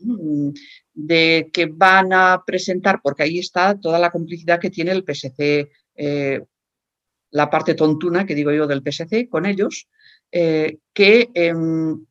Mm, de que van a presentar, porque ahí está toda la complicidad que tiene el PSC, eh, la parte tontuna, que digo yo, del PSC con ellos, eh, que em,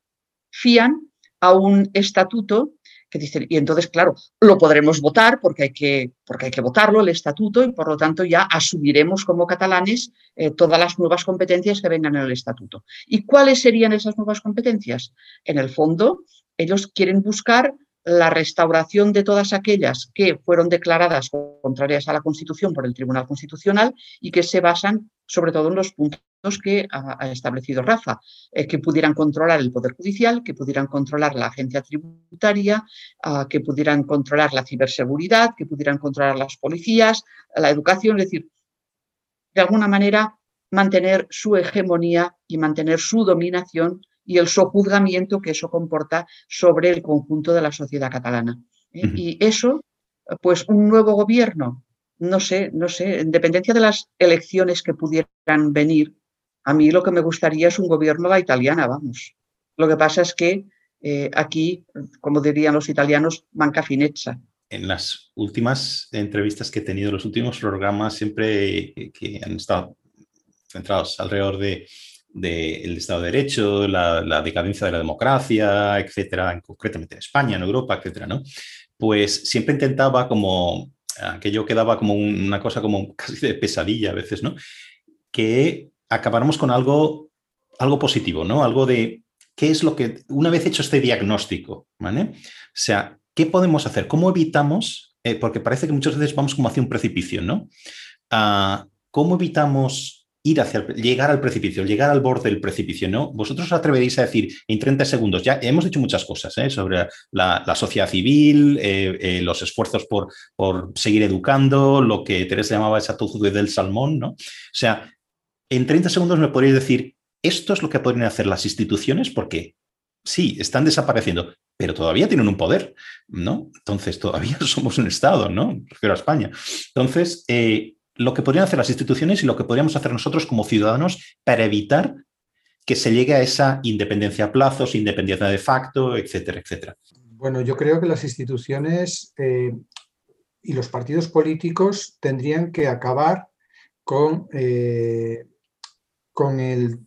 fían a un estatuto que dicen, y entonces, claro, lo podremos votar porque hay que, porque hay que votarlo, el estatuto, y por lo tanto ya asumiremos como catalanes eh, todas las nuevas competencias que vengan en el estatuto. ¿Y cuáles serían esas nuevas competencias? En el fondo, ellos quieren buscar la restauración de todas aquellas que fueron declaradas contrarias a la Constitución por el Tribunal Constitucional y que se basan sobre todo en los puntos que ha, establecido Rafa, eh, que pudieran controlar el Poder Judicial, que pudieran controlar la agencia tributaria, ah, que pudieran controlar la ciberseguridad, que pudieran controlar las policías, la educación, es decir, de alguna manera mantener su hegemonía y mantener su dominación y el sojuzgamiento que eso comporta sobre el conjunto de la sociedad catalana. ¿eh? Y eso, pues un nuevo gobierno, no sé, no sé, en dependencia de las elecciones que pudieran venir, a mí lo que me gustaría es un gobierno a la italiana, vamos. Lo que pasa es que eh, aquí, como dirían los italianos, manca finezza. En las últimas entrevistas que he tenido, los últimos programas, siempre que han estado centrados alrededor de del Estado de Derecho, la, decadencia de la democracia, etcétera, concretamente en España, en Europa, etcétera, ¿no? Pues siempre intentaba como, aquello quedaba como una cosa como [laughs] casi de pesadilla a veces, ¿no? Que acabáramos con algo, algo positivo, ¿no? Algo de qué es lo que, una vez hecho este diagnóstico, ¿vale? O sea, ¿qué podemos hacer? ¿Cómo evitamos? Eh, porque parece que muchas veces vamos como hacia un precipicio, ¿no? Ah, ¿Cómo evitamos ir hacia llegar al precipicio, llegar al borde del precipicio, ¿no? Vosotros os atreveréis a decir en 30 segundos, ya hemos dicho muchas cosas ¿eh? sobre la, sociedad civil, eh, eh, los esfuerzos por, por, seguir educando, lo que Teresa llamaba esa tozude del salmón, ¿no? O sea, en 30 segundos me podréis decir, esto es lo que podrían hacer las instituciones porque sí, están desapareciendo, pero todavía tienen un poder, ¿no? Entonces, todavía [laughs] somos un Estado, ¿no? Refiero a España. Entonces, lo que podrían hacer las instituciones y lo que podríamos hacer nosotros como ciudadanos para evitar que se llegue a esa independencia a plazos, independencia de facto, etcétera, etcétera. Bueno, yo creo que las instituciones eh, y los partidos políticos tendrían que acabar con, eh, con el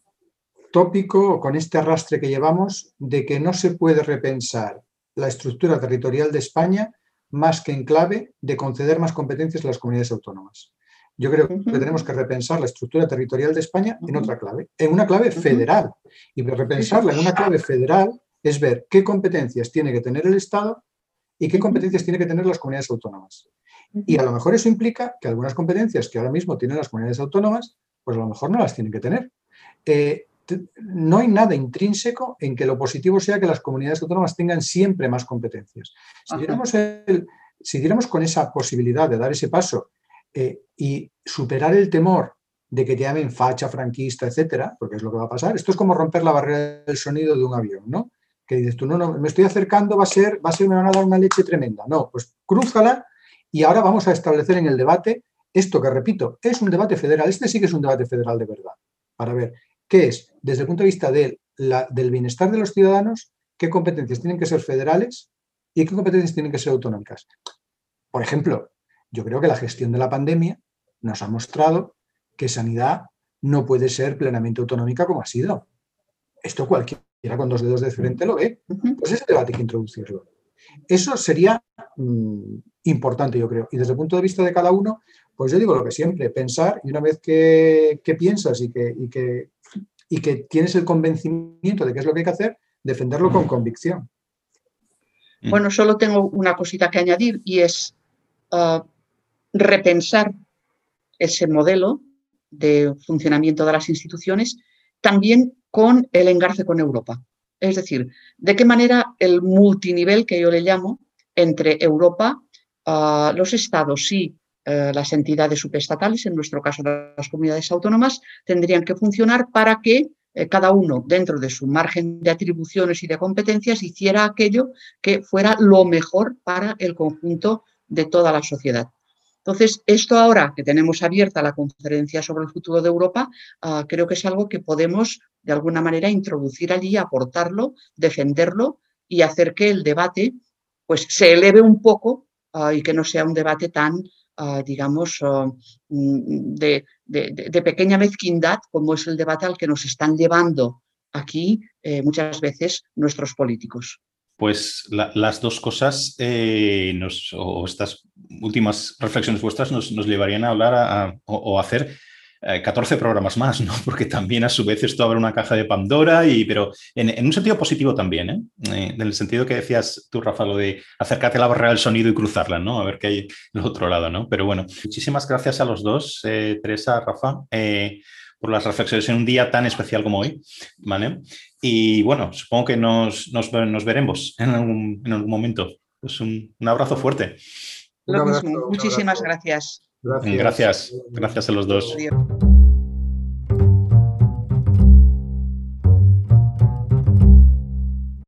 tópico, con este arrastre que llevamos de que no se puede repensar la estructura territorial de España más que en clave de conceder más competencias a las comunidades autónomas. Yo creo que tenemos que repensar la estructura territorial de España en otra clave, en una clave federal. Y repensarla en una clave federal es ver qué competencias tiene que tener el Estado y qué competencias tiene que tener las comunidades autónomas. Y a lo mejor eso implica que algunas competencias que ahora mismo tienen las comunidades autónomas, pues a lo mejor no las tienen que tener. Eh, no hay nada intrínseco en que lo positivo sea que las comunidades autónomas tengan siempre más competencias. Si diéramos, si diéramos con esa posibilidad de dar ese paso eh, y superar el temor de que te llamen facha, franquista, etcétera, porque es lo que va a pasar. Esto es como romper la barrera del sonido de un avión, ¿no? Que dices tú, no, no, me estoy acercando, va a ser, va a ser, me van a dar una leche tremenda. No, pues crúzala y ahora vamos a establecer en el debate esto que, repito, es un debate federal. Este sí que es un debate federal de verdad, para ver qué es, desde el punto de vista del bienestar de los ciudadanos, qué competencias tienen que ser federales y qué competencias tienen que ser autonómicas. Por ejemplo, yo creo que la gestión de la pandemia nos ha mostrado que sanidad no puede ser plenamente autonómica como ha sido. Esto cualquiera con dos dedos de frente lo ve. Pues ese debate hay que introducirlo. Eso sería mm, importante, yo creo. Y desde el punto de vista de cada uno, pues yo digo lo que siempre, pensar y una vez que, piensas y que, y, que, y que tienes el convencimiento de qué es lo que hay que hacer, defenderlo con convicción. Bueno, solo tengo una cosita que añadir y es ah, repensar ese modelo de funcionamiento de las instituciones también con el engarce con Europa. Es decir, de qué manera el multinivel que yo le llamo entre Europa, ah, los estados y eh, las entidades subestatales, en nuestro caso las comunidades autónomas, tendrían que funcionar para que eh, cada uno, dentro de su margen de atribuciones y de competencias, hiciera aquello que fuera lo mejor para el conjunto de toda la sociedad. Entonces, esto ahora que tenemos abierta la conferencia sobre el futuro de Europa, ah, creo que es algo que podemos de alguna manera introducir allí, aportarlo, defenderlo y hacer que el debate pues, se eleve un poco ah, y que no sea un debate tan, ah, digamos, mm, de, pequeña mezquindad como es el debate al que nos están llevando aquí eh, muchas veces nuestros políticos. Pues las dos cosas eh, o estas últimas reflexiones vuestras nos, llevarían a hablar o, hacer 14 eh, programas más, ¿no? [laughs] Porque también a su vez esto abre una caja de Pandora, y, pero en, un sentido positivo también, ¿eh? En el sentido que decías tú, Rafa, lo de acercarte a la barrera del sonido y cruzarla, ¿no? A ver qué hay del otro lado, ¿no? Pero bueno, muchísimas gracias a los dos, Teresa, Rafa por las reflexiones en un día tan especial como hoy, ¿vale? Y bueno, supongo que nos, veremos en algún, momento. Pues un, abrazo fuerte. Lo mismo. Muchísimas gracias. Gracias. Gracias. Gracias a los dos.